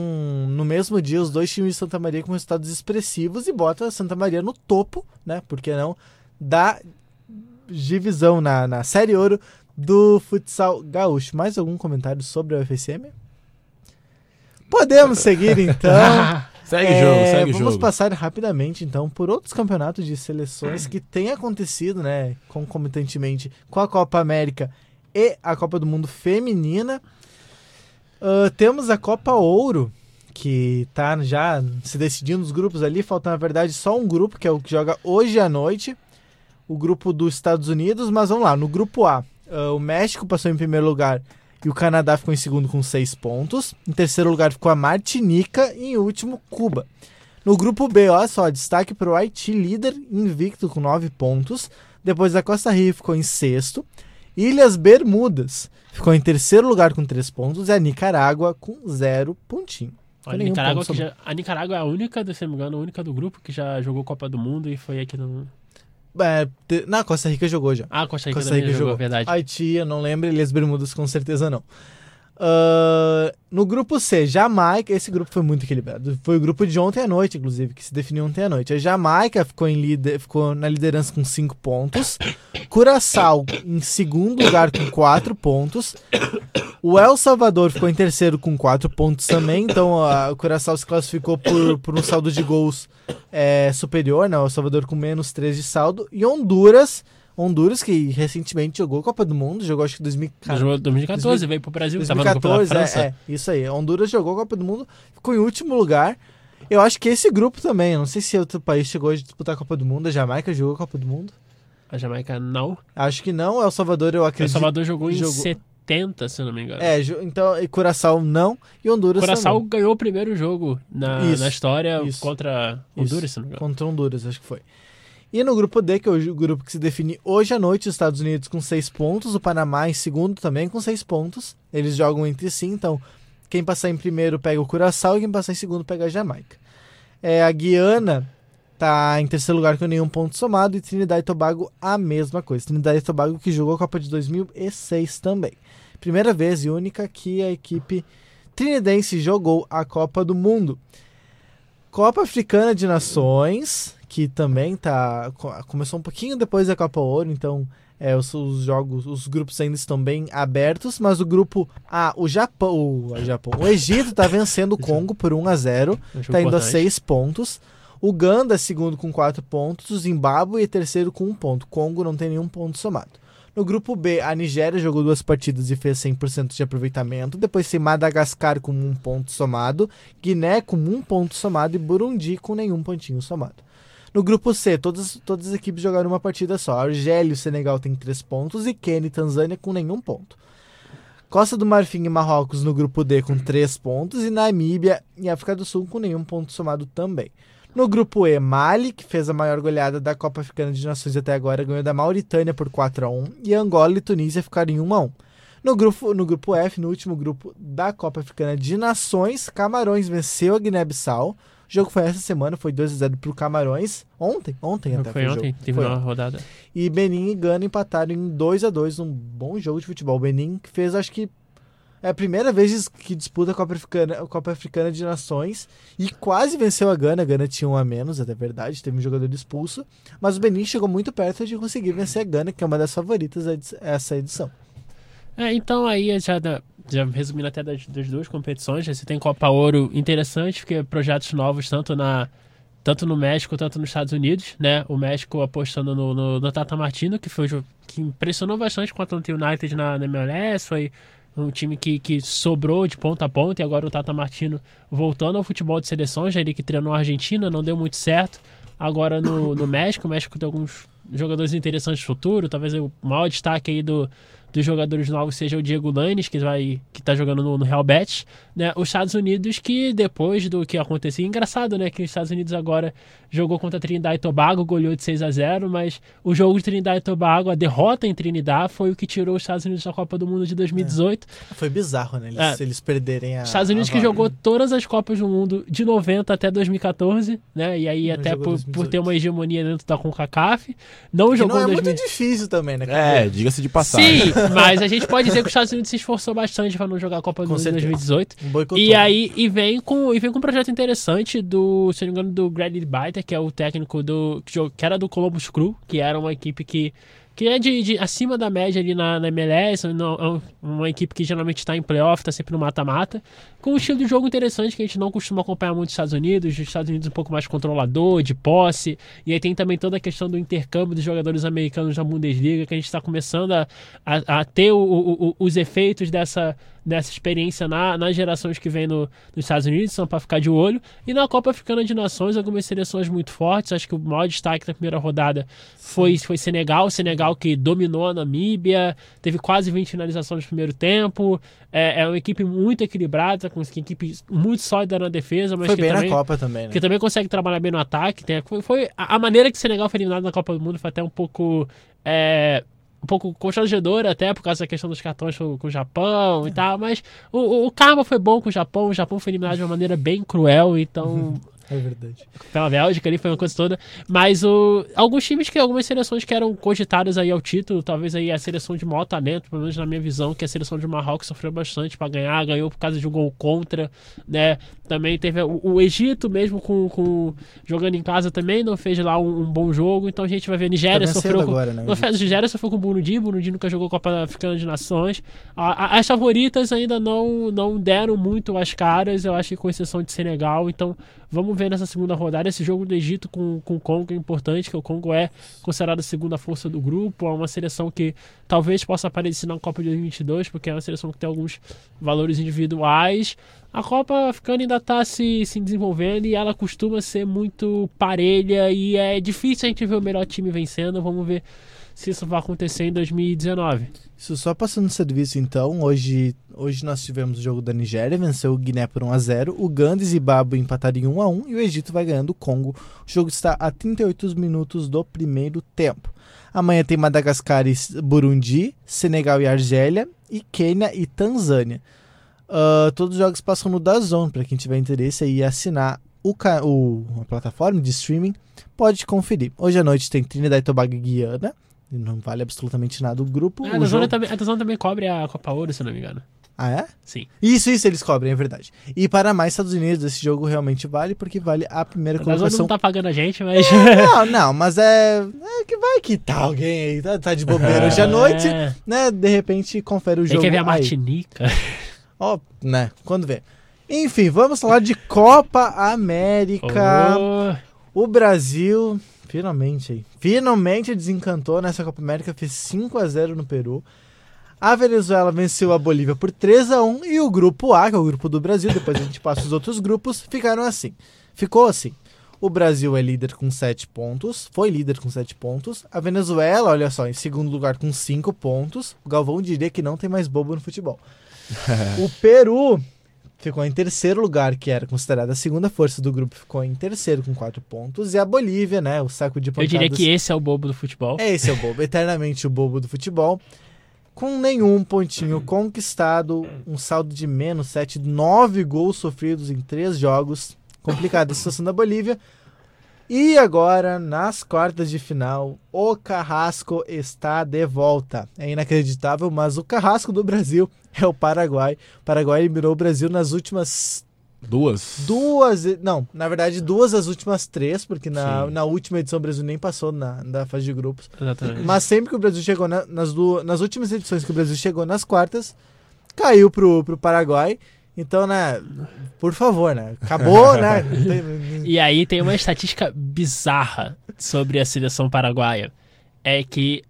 no mesmo dia, os dois times de Santa Maria com resultados expressivos e bota Santa Maria no topo, né? Por que não? Da divisão na, na Série Ouro do futsal gaúcho. Mais algum comentário sobre a UFSM? Podemos seguir então. Segue o É, jogo, segue vamos jogo. passar rapidamente, então, por outros campeonatos de seleções que têm acontecido, né, concomitantemente com a Copa América e a Copa do Mundo Feminina. Ah, temos a Copa Ouro, que tá já se decidindo os grupos ali. Falta, na verdade, só um grupo, que é o que joga hoje à noite. O grupo dos Estados Unidos. Mas vamos lá, no grupo A, ah, o México passou em primeiro lugar e o Canadá ficou em segundo com seis pontos. Em terceiro lugar ficou a Martinica e em último, Cuba. No grupo B, olha só, destaque para o Haiti, líder invicto com nove pontos. Depois a Costa Rica ficou em sexto. Ilhas Bermudas ficou em terceiro lugar com três pontos e a Nicarágua com zero pontinho. Olha, Nenhum Nicarágua ponto já, a Nicarágua é a única, se não me engano, a única do grupo que já jogou Copa do Mundo e foi aqui no. É, na Costa Rica jogou já. Ah, Costa Rica Costa Rica jogou, jogou. verdade. Haiti, eu não lembro, Ilhas Bermudas com certeza não. Ah, no grupo C, Jamaica, esse grupo foi muito equilibrado. Foi o grupo de ontem à noite, inclusive, que se definiu ontem à noite. A Jamaica ficou, em líder, ficou na liderança com 5 pontos. Curaçao em segundo lugar com 4 pontos. O El Salvador ficou em terceiro com 4 pontos também. Então a, o Curaçao se classificou por, por um saldo de gols é, superior, né? O El Salvador com menos 3 de saldo. E Honduras. Honduras, que recentemente jogou a Copa do Mundo, jogou acho que 2014. Jogou 2014, veio pro Brasil, tava no grupo da 2014, França. é, é, isso aí. Honduras jogou a Copa do Mundo, ficou em último lugar. Eu acho que esse grupo também, não sei se outro país chegou a disputar a Copa do Mundo, a Jamaica jogou a Copa do Mundo. A Jamaica não. Acho que não. El Salvador eu acredito. Salvador jogou em jogou- 70, se eu não me engano. É, então, e Curaçao não. E Honduras Curaçao também. ganhou o primeiro jogo na, Isso, na história isso. contra Honduras, se não me engano. Contra Honduras, acho que foi. E no grupo D, que é o grupo que se define hoje à noite, os Estados Unidos com seis pontos, o Panamá em segundo também com seis pontos. Eles jogam entre si, então quem passar em primeiro pega o Curaçao e quem passar em segundo pega a Jamaica. É, a Guiana tá em terceiro lugar com nenhum ponto somado e Trinidad e Tobago a mesma coisa. Trinidad e Tobago que jogou a Copa de 2006 também. Primeira vez e única que a equipe trinidense jogou a Copa do Mundo. Copa Africana de Nações, que também tá co- começou um pouquinho depois da Copa Ouro, então é, os, os jogos, os grupos ainda estão bem abertos, mas o grupo A, o Japão, o, Japão, o Egito tá vencendo o Congo por 1 a 0, Um jogo tá indo a importante. 6 pontos. Uganda é segundo com 4 pontos, o Zimbábue é terceiro com 1 ponto. Congo não tem nenhum ponto somado. No grupo B, a Nigéria jogou duas partidas e fez 100% de aproveitamento. Depois tem Madagascar com um ponto somado, Guiné com um ponto somado e Burundi com nenhum pontinho somado. No grupo C, todas, todas as equipes jogaram uma partida só. Argélia e Senegal tem três pontos e Quênia e Tanzânia com nenhum ponto. Costa do Marfim e Marrocos no grupo D com três pontos e Namíbia e África do Sul com nenhum ponto somado também. No grupo E, Mali, que fez a maior goleada da Copa Africana de Nações até agora, ganhou da Mauritânia por 4 a 1 e Angola e Tunísia ficaram em 1 a 1. No grupo, no grupo F, no último grupo da Copa Africana de Nações, Camarões venceu a Guiné-Bissau. O jogo foi essa semana, foi 2 a 0 pro Camarões. Ontem, ontem até Foi o ontem, jogo. terminou Foi a rodada. e Benin e Gana empataram em 2 a 2 um bom jogo de futebol. Benin que fez, acho que é a primeira vez que disputa a Copa Africana, a Copa Africana de Nações e quase venceu a Gana. A Gana tinha um a menos, é verdade, teve um jogador expulso, mas o Benin chegou muito perto de conseguir vencer a Gana, que é uma das favoritas a essa edição. É, então aí já, da- já resumindo até das, das duas competições, você tem Copa Ouro interessante, porque projetos novos tanto na tanto no México, tanto nos Estados Unidos, né? O México apostando no, no, no Tata Martino, que foi que impressionou bastante com o Atlanta United na, na MLS, foi um time que, que sobrou de ponta a ponta e agora o Tata Martino voltando ao futebol de seleções, já ele que treinou a Argentina, não deu muito certo. Agora no, no México, o México tem alguns jogadores interessantes no futuro, talvez o maior destaque aí do, dos jogadores novos seja o Diego Lanes, que vai que tá jogando no, no Real Betis, né? Os Estados Unidos que depois do que aconteceu, engraçado, né, que os Estados Unidos agora jogou contra a Trinidad e Tobago, goleou de 6 a 0, mas o jogo de Trinidad e Tobago, a derrota em Trinidad foi o que tirou os Estados Unidos da Copa do Mundo de 2018. Foi bizarro, né? Eles, É. se eles perderem a. Os Estados Unidos a que jogou todas as Copas do Mundo de 90 até 2014, né? E aí Não até por, 2018. por ter uma hegemonia dentro da CONCACAF, não Que jogou não é em muito 2000. difícil também, né? É, diga-se de passagem. Sim, mas a gente pode dizer que os Estados Unidos se esforçou bastante para não jogar a Copa do Mundo em certeza. 2018. Um boicotou, E aí e vem com e vem com um projeto interessante do, se não me engano, do Greg Biter, que é o técnico do que era do Columbus Crew, que era uma equipe que que é de, de acima da média ali na, na MLS, não- é um- uma equipe que geralmente está em playoff, está sempre no mata-mata, com um estilo de jogo interessante que a gente não costuma acompanhar muito nos Estados Unidos, os Estados Unidos um pouco mais controlador, de posse, e aí tem também toda a questão do intercâmbio dos jogadores americanos na Bundesliga, que a gente está começando a, a, a ter o- o- o- os efeitos dessa, dessa experiência na, nas gerações que vem no, nos Estados Unidos, são para ficar de olho, e na Copa Africana de Nações, algumas seleções muito fortes, acho que o maior destaque da primeira rodada foi, foi Senegal, Senegal que dominou a Namíbia, teve quase 20 finalizações no primeiro tempo, é, é uma equipe muito equilibrada, com uma equipe muito sólida na defesa, mas Foi que bem também, na Copa também, né? que também consegue trabalhar bem no ataque. Tem, foi, foi- a, a maneira que Senegal foi eliminado na Copa do Mundo foi até um pouco. é, um pouco constrangedora até por causa da questão dos cartões com, com o Japão e tal, mas o, o, o karma foi bom com o Japão, o Japão foi eliminado de uma maneira bem cruel, então É verdade. pela Bélgica ali, foi uma coisa toda. Mas o, alguns times que, algumas seleções que eram cogitadas aí ao título, talvez aí a seleção de maior talento, pelo menos na minha visão, que a seleção de Marrocos sofreu bastante para ganhar, ganhou por causa de um gol contra, né? Também teve o, o Egito mesmo com, com jogando em casa também, não fez lá um, um bom jogo, então a gente vai ver a Nigéria Tá sofreu com, agora, né, não fez- a Nigéria sofreu com o Burundi, o Burundi nunca jogou Copa Africana de Nações. A- a- as favoritas ainda não, não deram muito as caras, eu acho que com exceção de Senegal, então vamos ver nessa segunda rodada. Esse jogo do Egito com, com o Congo é importante, que o Congo é considerado a segunda força do grupo. É uma seleção que talvez possa aparecer na Copa de 2022, porque é uma seleção que tem alguns valores individuais. A Copa africana ainda está se, se desenvolvendo e ela costuma ser muito parelha e é difícil a gente ver o melhor time vencendo. Vamos ver se isso vai acontecer em 2019. Isso só passando serviço então, hoje, hoje nós tivemos o jogo da Nigéria, venceu o Guiné por 1x0, o Ganda e Zimbábue empataram em 1x1 e o Egito vai ganhando o Congo. O jogo está a 38 minutos do primeiro tempo. Amanhã tem Madagascar e Burundi, Senegal e Argélia, e Quênia e Tanzânia. Uh, todos os jogos passam no Dazon, para quem tiver interesse aí assinar o, o, a plataforma de streaming, pode conferir. Hoje à noite tem Trinidad e Tobago e Guiana, não vale absolutamente nada o grupo. Ah, o a Dazon jogo- também, a Dazon também cobre a Copa Ouro, se eu não me engano. Ah, é? Sim. Isso, isso eles cobrem, é verdade. E para mais Estados Unidos, esse jogo realmente vale, porque vale a primeira A colocação. não tá pagando a gente, mas... Não, não, mas é, é que vai que tá alguém aí, tá, tá de bobeira hoje à noite, É. né? De repente confere o jogo. que ver a. Martinica. Ó, né? Quando vê. Enfim, vamos falar de Copa América. Oh, O Brasil, finalmente aí, finalmente desencantou nessa Copa América, fez 5 a 0 no Peru. A Venezuela venceu a Bolívia por 3 a 1 e o grupo A, que é o grupo do Brasil, depois a gente passa os outros grupos, ficaram assim. Ficou assim. O Brasil é líder com 7 pontos, foi líder com 7 pontos. A Venezuela, olha só, em segundo lugar com 5 pontos. O Galvão diria que não tem mais bobo no futebol. o Peru ficou em terceiro lugar, que era considerada a segunda força do grupo, ficou em terceiro com 4 pontos. E a Bolívia, né, o saco de eu pancadas... diria que esse é o bobo do futebol. É esse é o bobo, eternamente o bobo do futebol. Com nenhum pontinho conquistado, um saldo de menos 7, 9 gols sofridos em 3 jogos. Complicada a situação da Bolívia. E agora, nas quartas de final, o Carrasco está de volta. É inacreditável, mas o Carrasco do Brasil é o Paraguai. O Paraguai eliminou o Brasil nas últimas Duas. duas. Não, na verdade, duas das últimas três, porque na, Sim. na última edição o Brasil nem passou na, na fase de grupos. Exatamente. Mas sempre que o Brasil chegou na- nas, duas, nas últimas edições que o Brasil chegou nas quartas, caiu pro, pro Paraguai. Então, né, por favor, né? Acabou, né? E aí tem uma estatística bizarra sobre a seleção paraguaia. É que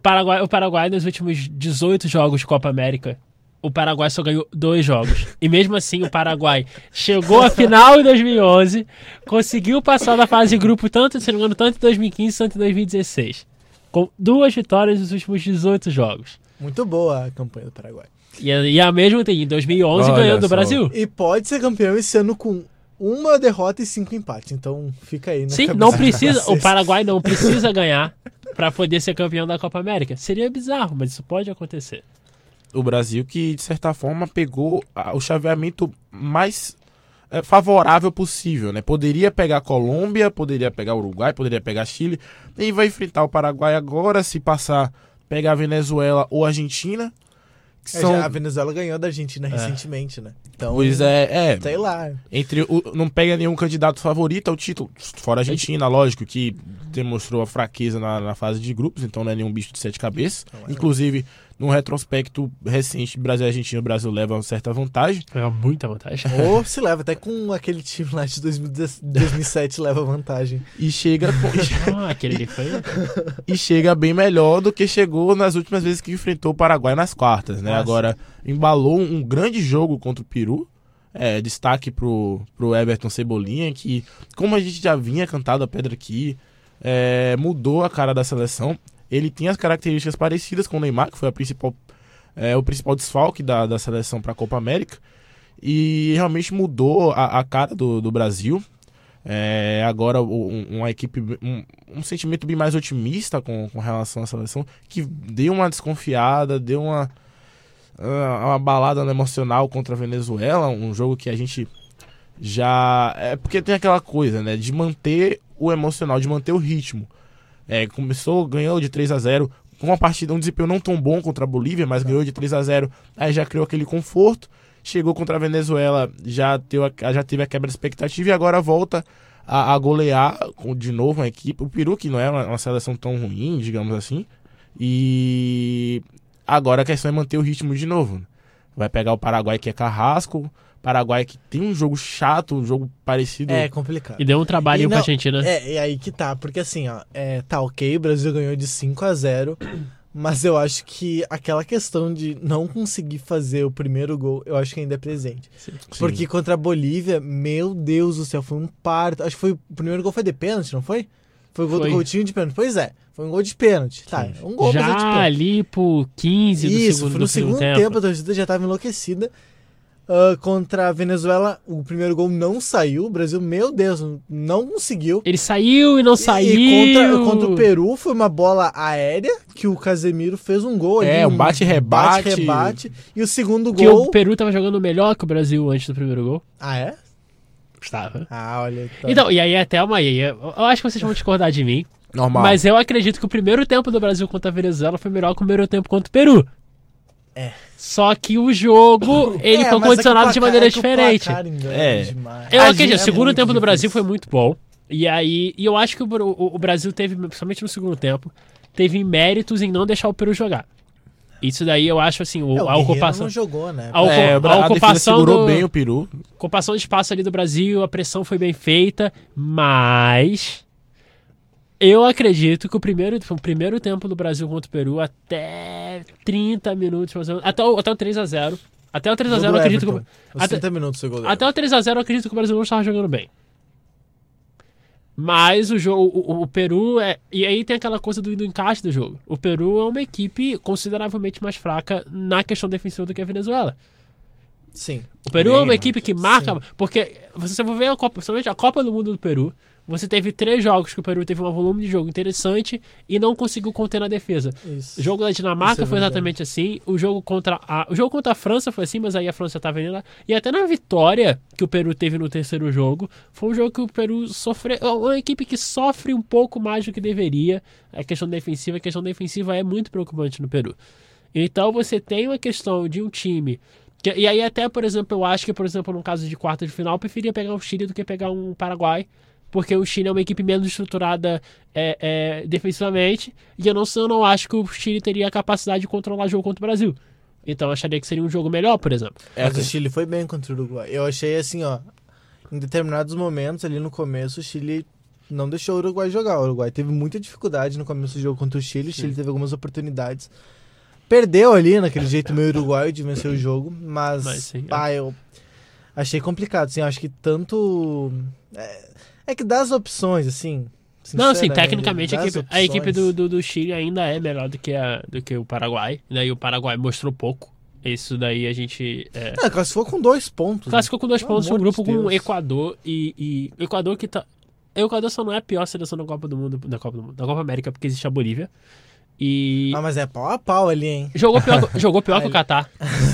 Paraguai, o Paraguai, nos últimos 18 jogos de Copa América, o Paraguai só ganhou dois jogos. E mesmo assim, o Paraguai chegou à final em 2011, conseguiu passar da fase de grupo tanto, se não me engano, tanto em 2015 quanto em 2016. Com duas vitórias nos últimos 18 jogos. Muito boa a campanha do Paraguai. E, a- e a mesma tem em 2011 Olha ganhando do só. Brasil. E pode ser campeão esse ano com uma derrota e cinco empates. Então, fica aí, né? Sim, não precisa. O Paraguai não precisa ganhar pra poder ser campeão da Copa América. Seria bizarro, mas isso pode acontecer. O Brasil que, de certa forma, pegou o chaveamento mais eh, favorável possível, né? Poderia pegar a Colômbia, poderia pegar o Uruguai, poderia pegar Chile, e vai enfrentar o Paraguai agora, se passar, pegar a Venezuela ou a Argentina, É, são... já a Venezuela ganhou da Argentina recentemente, né? Então, Pois é, é, sei lá. entre o, não pega nenhum candidato favorito ao título, fora a Argentina, lógico, que demonstrou a fraqueza na, na fase de grupos, então não é nenhum bicho de sete cabeças. Não é Inclusive, num retrospecto recente, Brasil e Argentina, o Brasil leva uma certa vantagem. É muita vantagem. Ou se leva, até com aquele time lá de 2010 2007 leva vantagem. E chega, Ah, aquele ali foi. e chega bem melhor do que chegou nas últimas vezes que enfrentou o Paraguai nas quartas, né? Nossa. Agora, embalou um grande jogo contra o Peru. É, destaque pro, pro Everton Cebolinha, que, como a gente já vinha cantado a pedra aqui, é, mudou a cara da seleção. Ele tem as características parecidas com o Neymar, que foi a principal, é, o principal desfalque da, da seleção para a Copa América. E realmente mudou a, a cara do, do Brasil. É, agora um- uma equipe, um, um sentimento bem mais otimista com, com relação à seleção, que deu uma desconfiada, deu uma, ah, uma balada emocional contra a Venezuela, um jogo que a gente já. É porque tem aquela coisa, né? De manter o emocional, de manter o ritmo. É, começou, ganhou de 3 a 0 com uma partida, um desempenho não tão bom contra a Bolívia, mas ganhou de 3 a 0 aí já criou aquele conforto. Chegou contra a Venezuela, já, teve a, já teve a quebra de expectativa e agora volta a, a golear de novo a equipe. O Peru, que não é uma, uma seleção tão ruim, digamos assim. E agora a questão é manter o ritmo de novo. Vai pegar o Paraguai, que é carrasco. Paraguai que tem um jogo chato, um jogo parecido. É complicado. E deu um trabalhinho pra Argentina. É, e aí que tá, porque assim, ó, é, tá ok, o Brasil ganhou de 5 a 0 mas eu acho que aquela questão de não conseguir fazer o primeiro gol, eu acho que ainda é presente. Sim. Porque contra a Bolívia, meu Deus do céu, foi um parto. Acho que foi o primeiro gol foi de pênalti, não foi? Foi o gol Foi. do Coutinho de pênalti. Pois é, foi um gol de pênalti. Tá, um gol mas é de já pênalti. ali pro 15 do Isso, segundo, foi do no segundo segundo tempo. a torcida já tava enlouquecida. Ah, contra a Venezuela, o primeiro gol não saiu. O Brasil, meu Deus, não conseguiu. Ele saiu e não saiu. E contra, contra o Peru foi uma bola aérea que o Casemiro fez um gol ali. É, um bate-rebate. bate-rebate. E o segundo Que gol. o Peru tava jogando melhor que o Brasil antes do primeiro gol. Ah, é? Estava. Ah, olha. tá. Então, e aí até uma aí. Eu eu acho que vocês vão discordar de mim. Normal. Mas eu acredito que o primeiro tempo do Brasil contra a Venezuela foi melhor que o primeiro tempo contra o Peru. É. Só que o jogo, ele É, foi é condicionado de maneira é diferente. É. Eu acredito, o segundo muito tempo do Brasil difícil. foi muito bom. E aí, e eu acho que o, o- o Brasil teve, principalmente no segundo tempo, teve méritos em não deixar o Peru jogar. Isso daí eu acho assim, o- É, o a ocupação, não jogou, né? a, é, a a ocupação segurou do- bem o peru. ocupação de espaço ali do Brasil, a pressão foi bem feita, mas eu acredito que o primeiro, o primeiro tempo do Brasil contra o Peru até 30 minutos, até o, até o 3 a 0 até o 3 a 0 eu acredito que o- Os até- 30 minutos do até o 3x0 eu acredito que o Brasil não estava jogando bem. Mas o jogo, o, o Peru é. E aí tem aquela coisa do, do encaixe do jogo. O Peru é uma equipe consideravelmente mais fraca na questão defensiva do que a Venezuela. Sim. O Peru Bem é uma equipe que marca. Porque você vai ver a Copa, principalmente a Copa do Mundo do Peru. Você teve três jogos que o Peru teve um volume de jogo interessante e não conseguiu conter na defesa. Isso. O jogo da Dinamarca é foi exatamente assim. O jogo contra a, o jogo contra a França foi assim, mas aí a França estava indo lá. E até na vitória que o Peru teve no terceiro jogo, foi um jogo que o Peru sofreu. É uma equipe que sofre um pouco mais do que deveria. A questão defensiva, a questão defensiva é muito preocupante no Peru. Então você tem uma questão de um time. e aí, até, por exemplo, eu acho que, por exemplo, no caso de quarta de final, eu preferia pegar o Chile do que pegar um Paraguai. Porque o Chile é uma equipe menos estruturada é, é, defensivamente. E eu não, sei- eu não acho que o Chile teria a capacidade de controlar o jogo contra o Brasil. Então eu acharia que seria um jogo melhor, por exemplo. É, Mas o Chile foi bem contra o Uruguai. Eu achei assim, ó. Em determinados momentos, ali no começo, o Chile não deixou o Uruguai jogar. O Uruguai teve muita dificuldade no começo do jogo contra o Chile. O Chile teve algumas oportunidades. Perdeu ali, naquele jeito meio uruguaio de vencer o jogo. Mas, Mas sim, é. pá, eu achei complicado. Assim, eu acho que tanto. É, é que das opções, assim. Não, assim, tecnicamente a equipe, a equipe do, do, do Chile ainda é melhor do que, a, do que o Paraguai. Daí o Paraguai mostrou pouco. Isso daí a gente. É, Não, classificou com dois pontos. né? classificou com dois Pelo pontos no grupo de com. Equador e, e. Equador que tá. Equador só não é a pior seleção da Copa do Mundo. Da Copa do Mundo. Da Copa América, porque existe a Bolívia. E. Ah, mas é pau a pau ali, hein? Jogou pior, jogou pior que o Catar.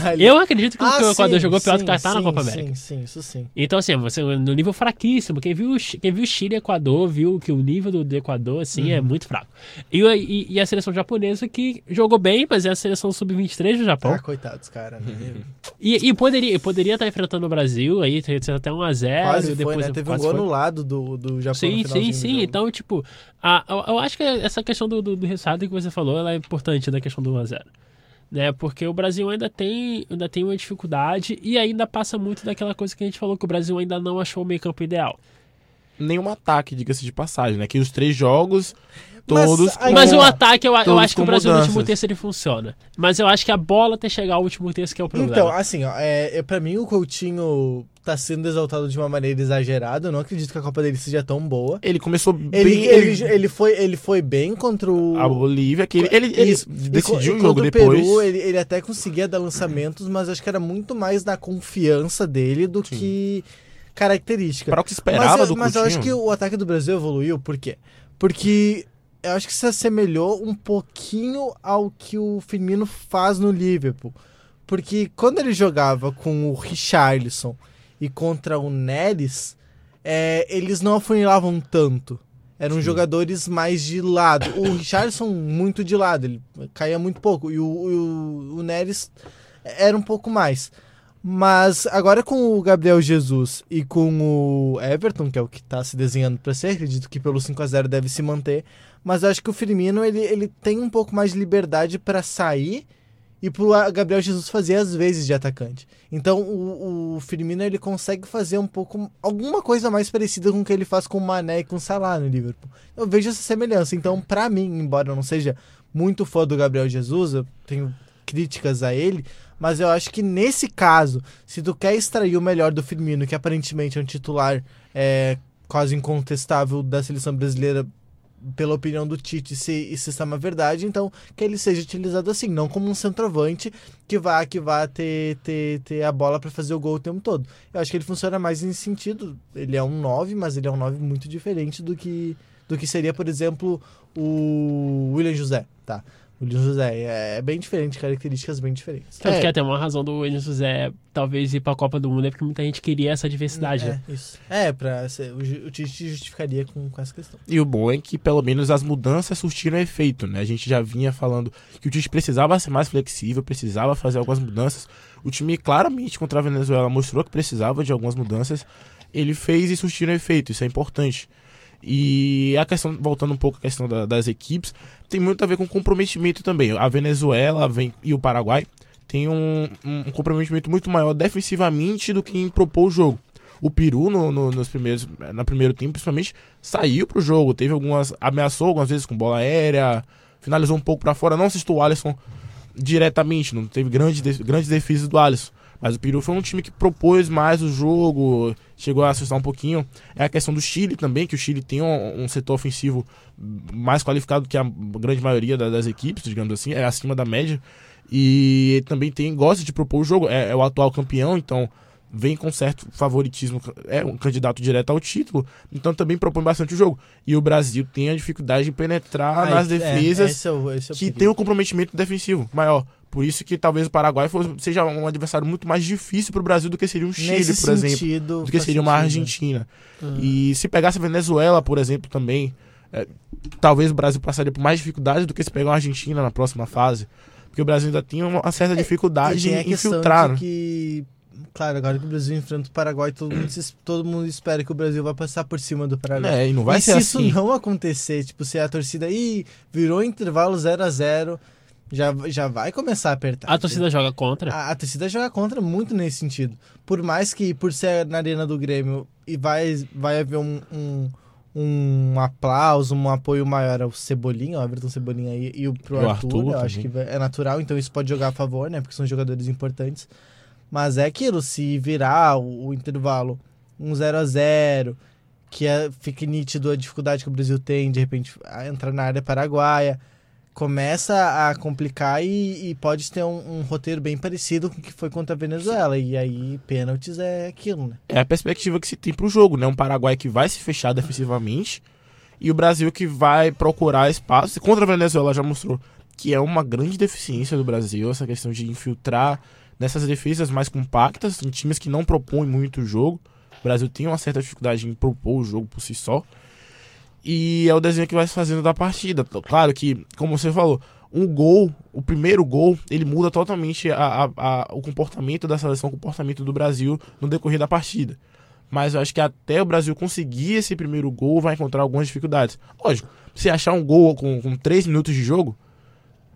Ali- Eu acredito que, Ah, o Equador jogou pior sim, que o Catar na Copa América. Sim, sim, isso sim. Então, assim, você no nível fraquíssimo. Quem viu, quem viu Chile e Equador viu que o nível do, do Equador, assim, Uhum. é muito fraco. E, e, e a seleção japonesa que jogou bem, mas é a seleção sub-23 do Japão. Ah, coitados, cara. né? E, e poderia, poderia estar enfrentando o Brasil, aí teria sido até 1x0. Quase foi, depois né? Teve um gol anulado do, do Japão Sim, sim, sim. Então, tipo, a, eu, eu acho que essa questão do, do, do resultado que você falou, ela é importante da questão do 1x0. Né? Porque o Brasil ainda tem, ainda tem uma dificuldade e ainda passa muito daquela coisa que a gente falou, que o Brasil ainda não achou o meio campo ideal. Nenhum ataque, diga-se de passagem, né? Que os três jogos, Mas todos. Mas É, o ataque, eu, eu acho que o com Brasil no mudanças. último terço ele funciona. Mas eu acho que a bola até chegar ao último terço que é o problema. Então, assim, ó, é, é, pra mim o Coutinho tá sendo exaltado de uma maneira exagerada. Eu não acredito que a Copa dele seja tão boa. Ele começou Ele, bem. ele, ele, foi, ele foi bem contra o. A Bolívia, que ele, ele, ele Isso. E decidiu e o jogo contra depois. Peru, ele, ele até conseguia dar lançamentos, mas acho que era muito mais na confiança dele do Sim. que característica. Para o que esperava mas, do mas eu acho que o ataque do Brasil evoluiu, por quê? Porque eu acho que se assemelhou um pouquinho ao que o Firmino faz no Liverpool. Porque quando ele jogava com o Richarlison e contra o Neres, é, eles não afunilavam tanto. Eram Sim. jogadores mais de lado. O Richarlison muito de lado, ele caía muito pouco. E o, o, o Neres era um pouco mais. Mas agora com o Gabriel Jesus e com o Everton, que é o que tá se desenhando para ser, acredito que pelo 5 a 0 deve se manter. Mas acho que o Firmino ele, ele tem um pouco mais de liberdade para sair e pro a- Gabriel Jesus fazer às vezes de atacante. Então o, o Firmino ele consegue fazer um pouco alguma coisa mais parecida com o que ele faz com o Mané e com o Salah no Liverpool. Eu vejo essa semelhança. Então, pra mim, embora eu não seja muito fã do Gabriel Jesus, eu tenho críticas a ele, mas eu acho que nesse caso, se tu quer extrair o melhor do Firmino, que aparentemente é um titular é, quase incontestável da seleção brasileira pela opinião do Tite, se isso está uma verdade, então que ele seja utilizado assim, não como um centroavante que vá que vá ter, ter, ter a bola para fazer o gol o tempo todo. Eu acho que ele funciona mais nesse sentido. Ele é um 9, mas ele é um 9 muito diferente do que do que seria, por exemplo, o William José, tá? O William José é, é bem diferente, características bem diferentes. Tanto É. que até uma razão do William José talvez ir pra Copa do Mundo é porque muita gente queria essa diversidade, né? É, isso. É, pra, ser- o, ju- o Tite justificaria com, com essa questão. E o bom é que pelo menos as mudanças surtiram efeito, né? A gente já vinha falando que o Tite precisava ser mais flexível, precisava fazer algumas mudanças. O time claramente contra a Venezuela mostrou que precisava de algumas mudanças. Ele fez e surtiram efeito, isso é importante. E a questão, voltando um pouco à questão da- das equipes, tem muito a ver com comprometimento também. A Venezuela vem, e o Paraguai têm um, um comprometimento muito maior defensivamente do que em propor o jogo. O Peru, no, no, nos primeiros, no primeiro tempo, principalmente, saiu pro jogo. Teve algumas. ameaçou algumas vezes com bola aérea, finalizou um pouco para fora. Não assistiu o Alisson diretamente, não teve grandes, de- grandes defesas do Alisson. Mas o Peru foi um time que propôs mais o jogo, chegou a assustar um pouquinho. É a questão do Chile também, que o Chile tem um, um setor ofensivo mais qualificado que a grande maioria da- das equipes, digamos assim, é acima da média. E também tem gosta de propor o jogo, é, é o atual campeão, então vem com certo favoritismo, é um candidato direto ao título, então também propõe bastante o jogo. E o Brasil tem a dificuldade de penetrar Aí, nas é, defesas é o, esse é o que perigo. tem um comprometimento defensivo maior. Por isso que talvez o Paraguai fosse- seja um adversário muito mais difícil para o Brasil do que seria um Chile, Nesse por exemplo. sentido, Do que seria uma? Argentina. Uhum. E se pegasse a Venezuela, por exemplo, também, é, talvez o Brasil passaria por mais dificuldades do que se pegar a Argentina na próxima fase. Porque o Brasil ainda tinha uma certa E dificuldade a em infiltrar. né? que, claro, agora que o Brasil enfrenta o Paraguai, todo mundo, se- todo mundo espera que o Brasil vai passar por cima do Paraguai. É, e não vai e ser se assim. isso não acontecer, tipo, se a torcida Ih, virou intervalo 0 a 0 já, já vai começar a apertar. A torcida joga contra. A, a torcida joga contra muito nesse sentido. Por mais que, por ser na arena do Grêmio, e vai, vai haver um, um, um aplauso, um apoio maior ao Cebolinha, ao Everton Cebolinha e, e o pro O Arthur, Arthur eu acho que é natural, então isso pode jogar a favor, né? Porque são jogadores importantes. Mas é aquilo, se virar o, o intervalo um 0 a 0 que é, fique nítido a dificuldade que o Brasil tem, de repente, a entrar na área paraguaia, começa a complicar e, e pode ter um, um roteiro bem parecido com o que foi contra a Venezuela. E aí, pênaltis é aquilo, né? É a perspectiva que se tem pro jogo, né? Um Paraguai que vai se fechar defensivamente e o Brasil que vai procurar espaço. Contra a Venezuela já mostrou que é uma grande deficiência do Brasil, essa questão de infiltrar nessas defesas mais compactas, em times que não propõem muito o jogo. O Brasil tem uma certa dificuldade em propor o jogo por si só. E é o desenho que vai se fazendo da partida. Claro que, como você falou, um gol, o primeiro gol, ele muda totalmente a- a- a- o comportamento da seleção, o comportamento do Brasil no decorrer da partida. Mas eu acho que até o Brasil conseguir esse primeiro gol vai encontrar algumas dificuldades. Lógico, se achar um gol com, com 3 minutos de jogo,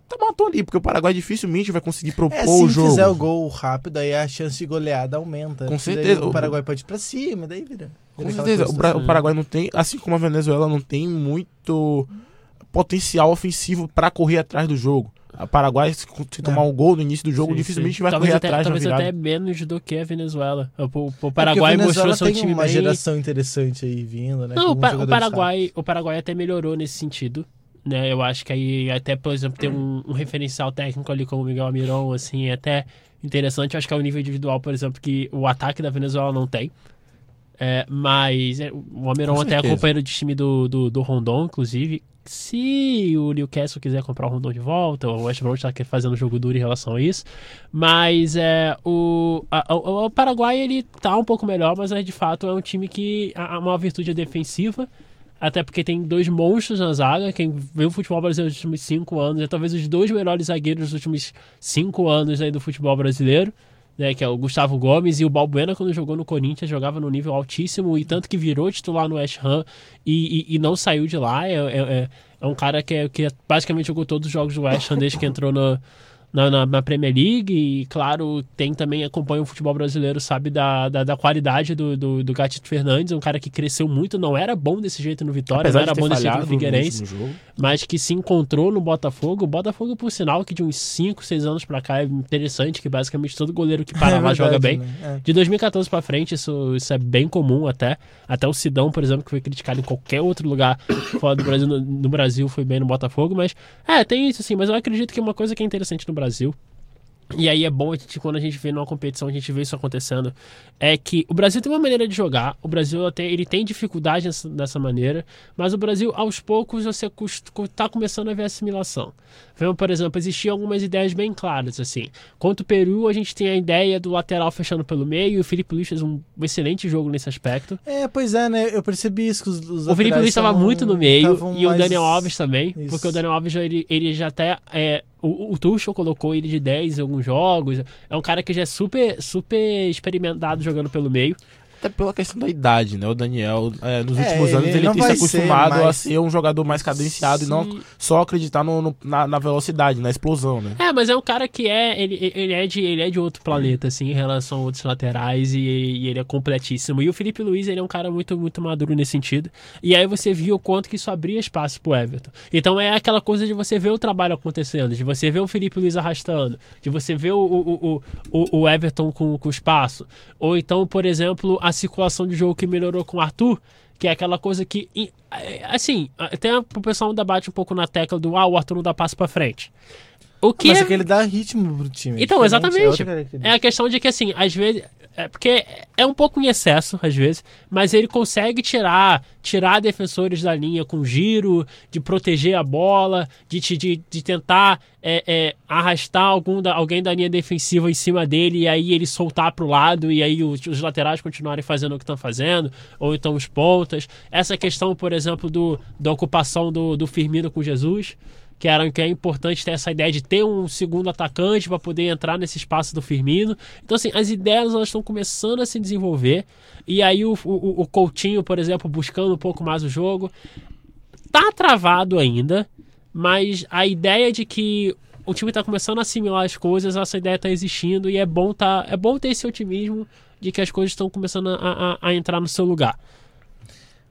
tá matou ali, porque o Paraguai dificilmente vai conseguir propor É, o se jogo. fizer o gol rápido, aí a chance de goleada aumenta. Com certeza. O Paraguai pode ir pra cima, daí vira. Com certeza, o, o Paraguai não tem, assim como a Venezuela, não tem muito potencial ofensivo pra correr atrás do jogo. O Paraguai, se se tomar um gol no início do jogo, Sim, dificilmente sim. vai talvez correr até, atrás talvez até menos do que a Venezuela. O, o- É Paraguai a mostrou seu time uma bem. geração interessante aí vindo, né? Não, o, Pa- o Paraguai, o Paraguai até melhorou nesse sentido. Né, eu acho que aí até, por exemplo, ter um, um referencial técnico ali como o Miguel Amiron, assim, é até interessante. Eu acho que é o nível individual, por exemplo, que o ataque da Venezuela não tem. É, mas é, o Amiron Com até é companheiro de time do, do, do Rondon, inclusive. Se o Newcastle quiser comprar o Rondon de volta, o West Brom está fazendo jogo duro em relação a isso. Mas é, o, a- o, o Paraguai ele tá um pouco melhor, mas é, de fato é um time que a, a maior virtude é defensiva. Até porque tem dois monstros na zaga. Quem vê o futebol brasileiro nos últimos cinco anos é talvez os dois melhores zagueiros dos últimos cinco anos aí do futebol brasileiro. Né, que é o Gustavo Gomes e o Balbuena, quando jogou no Corinthians, jogava no nível altíssimo e tanto que virou titular no West Ham e, e, e não saiu de lá. É, é, é- é um cara que, é, que basicamente jogou todos os jogos do West Ham desde que entrou no, na, na, na Premier League e, claro, tem também, acompanha o futebol brasileiro, sabe da, da, da qualidade do, do, do Gatito Fernandes, um cara que cresceu muito, não era bom desse jeito no Vitória, Apesar não era bom desse jeito no Figueirense, jogo. mas que se encontrou no Botafogo. O Botafogo, por sinal, que de uns 5, 6 anos pra cá é interessante, que basicamente todo goleiro que para É lá joga verdade, bem. né? É. De 2014 pra frente, isso, isso é bem comum até. Até o Sidão, por exemplo, que foi criticado em qualquer outro lugar fora do Brasil, no, no Brasil foi bem no Botafogo, mas é, tem isso sim, mas eu acredito que uma coisa que é interessante no Brasil e aí é bom a gente, quando a gente vê numa competição, a gente vê isso acontecendo, é que o Brasil tem uma maneira de jogar, o Brasil até, ele tem dificuldade nessa, dessa maneira, mas o Brasil, aos poucos, você está começando a ver assimilação. Vemos, por exemplo, existiam algumas ideias bem claras, assim. Quanto o Peru, a gente tem a ideia do lateral fechando pelo meio, e o Felipe Luiz fez um excelente jogo nesse aspecto. É, pois é, né? Eu percebi isso que os, os O Felipe Luiz estava muito no meio e o Daniel Alves também, Isso. porque o Daniel Alves já, ele, ele já até é, o, o Tuchel colocou ele de 10 em alguns jogos. É um cara que já é super super experimentado jogando pelo meio. Até pela questão da idade, né? O Daniel, é, nos É, últimos ele anos, ele não tem se vai ser acostumado a ser um jogador mais cadenciado e não Sim. só acreditar no, no- na, na velocidade, na explosão, né? É, mas é um cara que é ele, ele é de ele é de outro planeta assim em relação a outros laterais e, e ele é completíssimo. E o Felipe Luiz, ele é um cara muito muito maduro nesse sentido. E aí você viu o quanto que isso abria espaço pro Everton. Então é aquela coisa de você ver o trabalho acontecendo, de você ver o Felipe Luiz arrastando, de você ver o, o, o, o, o Everton com, com espaço. Ou então, por exemplo, a circulação de jogo que melhorou com o Arthur, que é aquela coisa que, é, assim, até o pessoal ainda bate um pouco na tecla do ah, o Arthur não dá passo pra frente. O que Mas é, é que ele dá ritmo pro time. Então, exatamente. característica. é a questão de que, assim, às vezes. É porque é um pouco em excesso, às vezes, mas ele consegue tirar tirar defensores da linha com giro, de proteger a bola, de, de, de tentar é, é, arrastar algum da- alguém da linha defensiva em cima dele e aí ele soltar pro lado e aí os, os laterais continuarem fazendo o que estão fazendo, ou então os pontas. Essa questão, por exemplo, do, da ocupação do, do Firmino com Jesus que era que é importante ter essa ideia de ter um segundo atacante para poder entrar nesse espaço do Firmino. Então, assim, as ideias elas estão começando a se desenvolver. E aí o, o, o Coutinho, por exemplo, buscando um pouco mais o jogo. Tá travado ainda, mas a ideia de que o time tá começando a assimilar as coisas, essa ideia tá existindo e é bom, tá, é bom ter esse otimismo de que as coisas estão começando a, a- a entrar no seu lugar.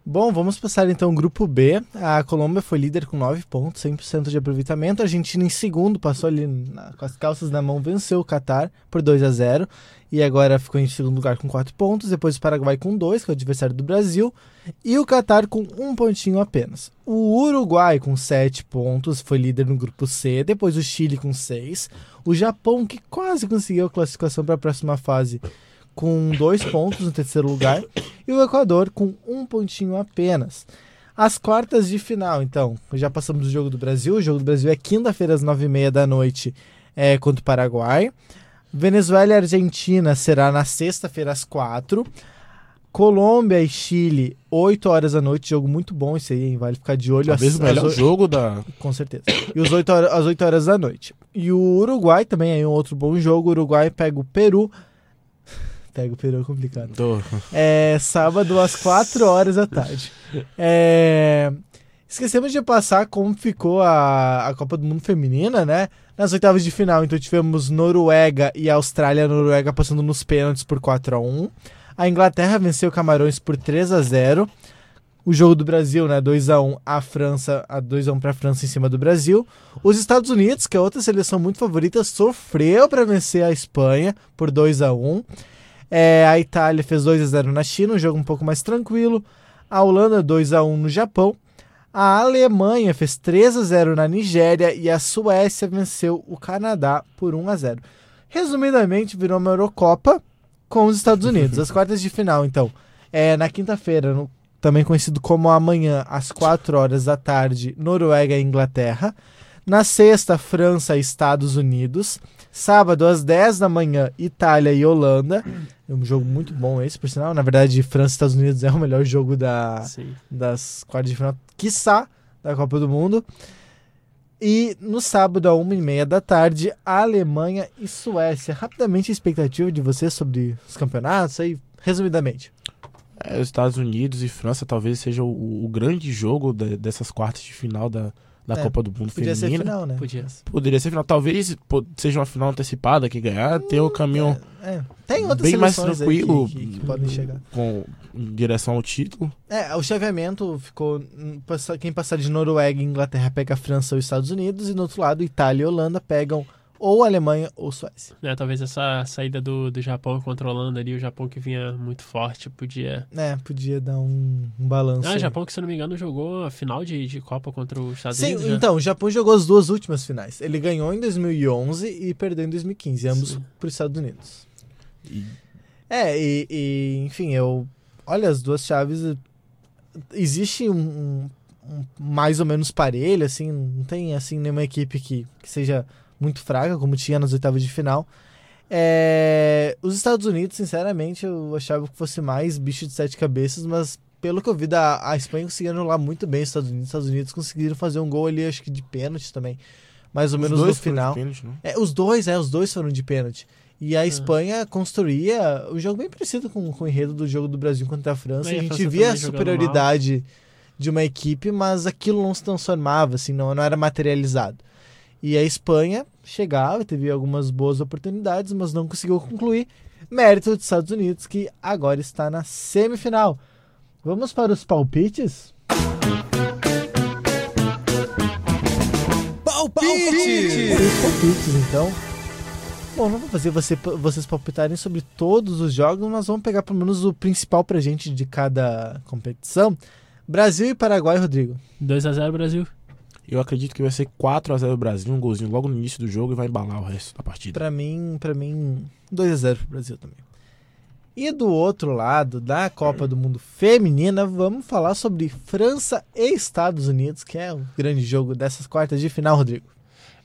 Bom, vamos passar então o grupo B. A Colômbia foi líder com 9 pontos, 100% de aproveitamento. A Argentina em segundo, passou ali na- com as calças na mão, venceu o Catar por 2 a 0 e agora ficou em segundo lugar com 4 pontos. Depois o Paraguai com 2, que é o adversário do Brasil, e o Catar com um pontinho apenas. O Uruguai com 7 pontos, foi líder no grupo C. Depois o Chile com 6. O Japão, que quase conseguiu a classificação para a próxima fase, com 2 pontos no terceiro lugar e o Equador com um pontinho apenas. As quartas de final, então, já passamos do jogo do Brasil. O jogo do Brasil é quinta-feira às nove e meia da noite é, contra o Paraguai. Venezuela e Argentina será na sexta-feira às quatro. Colômbia e Chile, 8 horas da noite. Jogo muito bom esse aí, hein? Vale ficar de olho. Talvez às- o melhor oi- jogo da. com certeza. E os 8 horas, às 8 horas da noite. E o Uruguai também é um outro bom jogo. O Uruguai pega o Peru. Pega o Peru é complicado. do- É sábado às 4 horas da tarde. É, Esquecemos de passar como ficou a, a Copa do Mundo Feminina, né? Nas oitavas de final, então tivemos Noruega e Austrália. A Noruega passando nos pênaltis por 4 a 1 A Inglaterra venceu Camarões por 3 a 0 o jogo do Brasil, né? 2 a 1 a França, a 2 a 1 para a França em cima do Brasil. Os Estados Unidos, que é outra seleção muito favorita, sofreu para vencer a Espanha por 2 a 1. É, a Itália fez 2 a 0 na China, um jogo um pouco mais tranquilo. A Holanda 2 a 1 no Japão. A Alemanha fez 3 a 0 na Nigéria e a Suécia venceu o Canadá por 1 a 0. Resumidamente, virou uma Eurocopa com os Estados Unidos. As quartas de final, então, é na quinta-feira, também conhecido como amanhã, às 4 horas da tarde, Noruega e Inglaterra. Na sexta, França e Estados Unidos. Sábado, às 10 da manhã, Itália e Holanda. É um jogo muito bom esse, por sinal. Na verdade, França e Estados Unidos é o melhor jogo da, Sim. das quartas de final, quiçá, da Copa do Mundo. E no sábado, a uma e meia da tarde, Alemanha e Suécia. Rapidamente, a expectativa de vocês sobre os campeonatos aí, resumidamente. É, os Estados Unidos e França talvez seja o, o grande jogo de- dessas quartas de final da, da É, Copa do Mundo Podia ser Feminina. final, né? Podia. Poderia ser final. Talvez seja uma final antecipada que ganhar, ter o caminho É, tem outras bem mais tranquilo que, que- que podem chegar. com, em direção ao título. É, o chaveamento ficou. hum, Quem passar de Noruega e Inglaterra pega a França ou Estados Unidos, e no outro lado, Itália e Holanda pegam ou Alemanha ou Suécia. Né, talvez essa saída do, do Japão controlando ali, o Japão que vinha muito forte, podia. É, podia dar um, um balanço. Ah, o. Japão que, se eu não me engano, jogou a final de, de Copa contra os Estados Sim, Unidos. né? então, o Japão jogou as duas últimas finais. Ele ganhou em 2011 e perdeu em 2015, ambos Sim. para os Estados Unidos. E É, e, e, enfim, eu. Olha, as duas chaves. eh, Existe um, um- um mais ou menos parelho, assim, não tem assim nenhuma equipe que, que seja muito fraca, como tinha nas oitavas de final. É, os Estados Unidos, sinceramente, eu achava que fosse mais bicho de sete cabeças, mas pelo que eu vi, da, a Espanha conseguiu anular muito bem os Estados Unidos. Os Estados Unidos conseguiram fazer um gol ali, acho que de pênalti também. Mais ou os menos dois no foram de final. pênalti, né? É, os dois, é, os dois foram de pênalti. E a Espanha construía o jogo bem parecido com, com o enredo do jogo do Brasil contra a França. É, e a a gente França via a superioridade de uma equipe, mas aquilo não se transformava, assim, não, não era materializado. E a Espanha chegava, teve algumas boas oportunidades, mas não conseguiu concluir. Mérito dos Estados Unidos, que agora está na semifinal. Vamos para os palpites? Palpite! Os palpites, então. Bom, não vou fazer você, vocês palpitarem sobre todos os jogos, mas vamos pegar pelo menos o principal pra gente de cada competição. Brasil e Paraguai, Rodrigo. 2x0 Brasil. Eu acredito que vai ser 4x0 Brasil, um golzinho logo no início do jogo e vai embalar o resto da partida. Pra mim, para mim, 2 a 0 pro Brasil também. E do outro lado, da Copa do Mundo Feminina, vamos falar sobre França e Estados Unidos, que é o grande jogo dessas quartas de final, Rodrigo.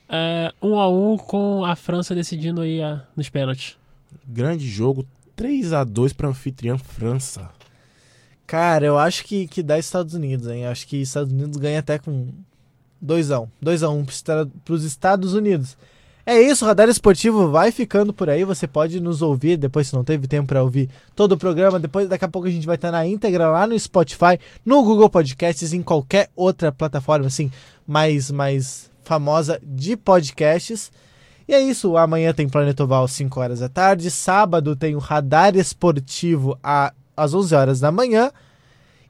É, 1x1 com a França decidindo aí a- nos pênaltis. Grande jogo, 3x2 pra anfitriã França. Cara, eu acho que, que dá Estados Unidos, hein? Eu acho que Estados Unidos ganha até com 2x1. 2x1 pros Estados Unidos. É isso, Radar Esportivo vai ficando por aí. Você pode nos ouvir depois, se não teve tempo para ouvir todo o programa. Depois, daqui a pouco, a gente vai estar na íntegra lá no Spotify, no Google Podcasts, em qualquer outra plataforma assim mais, mais famosa de podcasts. E é isso. Amanhã tem Planeta Oval às 5 horas da tarde. Sábado tem o Radar Esportivo às 11 horas da manhã.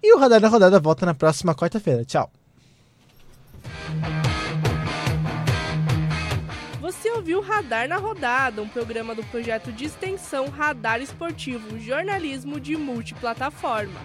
E o Radar da Rodada volta na próxima quarta-feira. Tchau. Você ouviu Radar na Rodada, um programa do projeto de extensão Radar Esportivo, jornalismo de multiplataforma.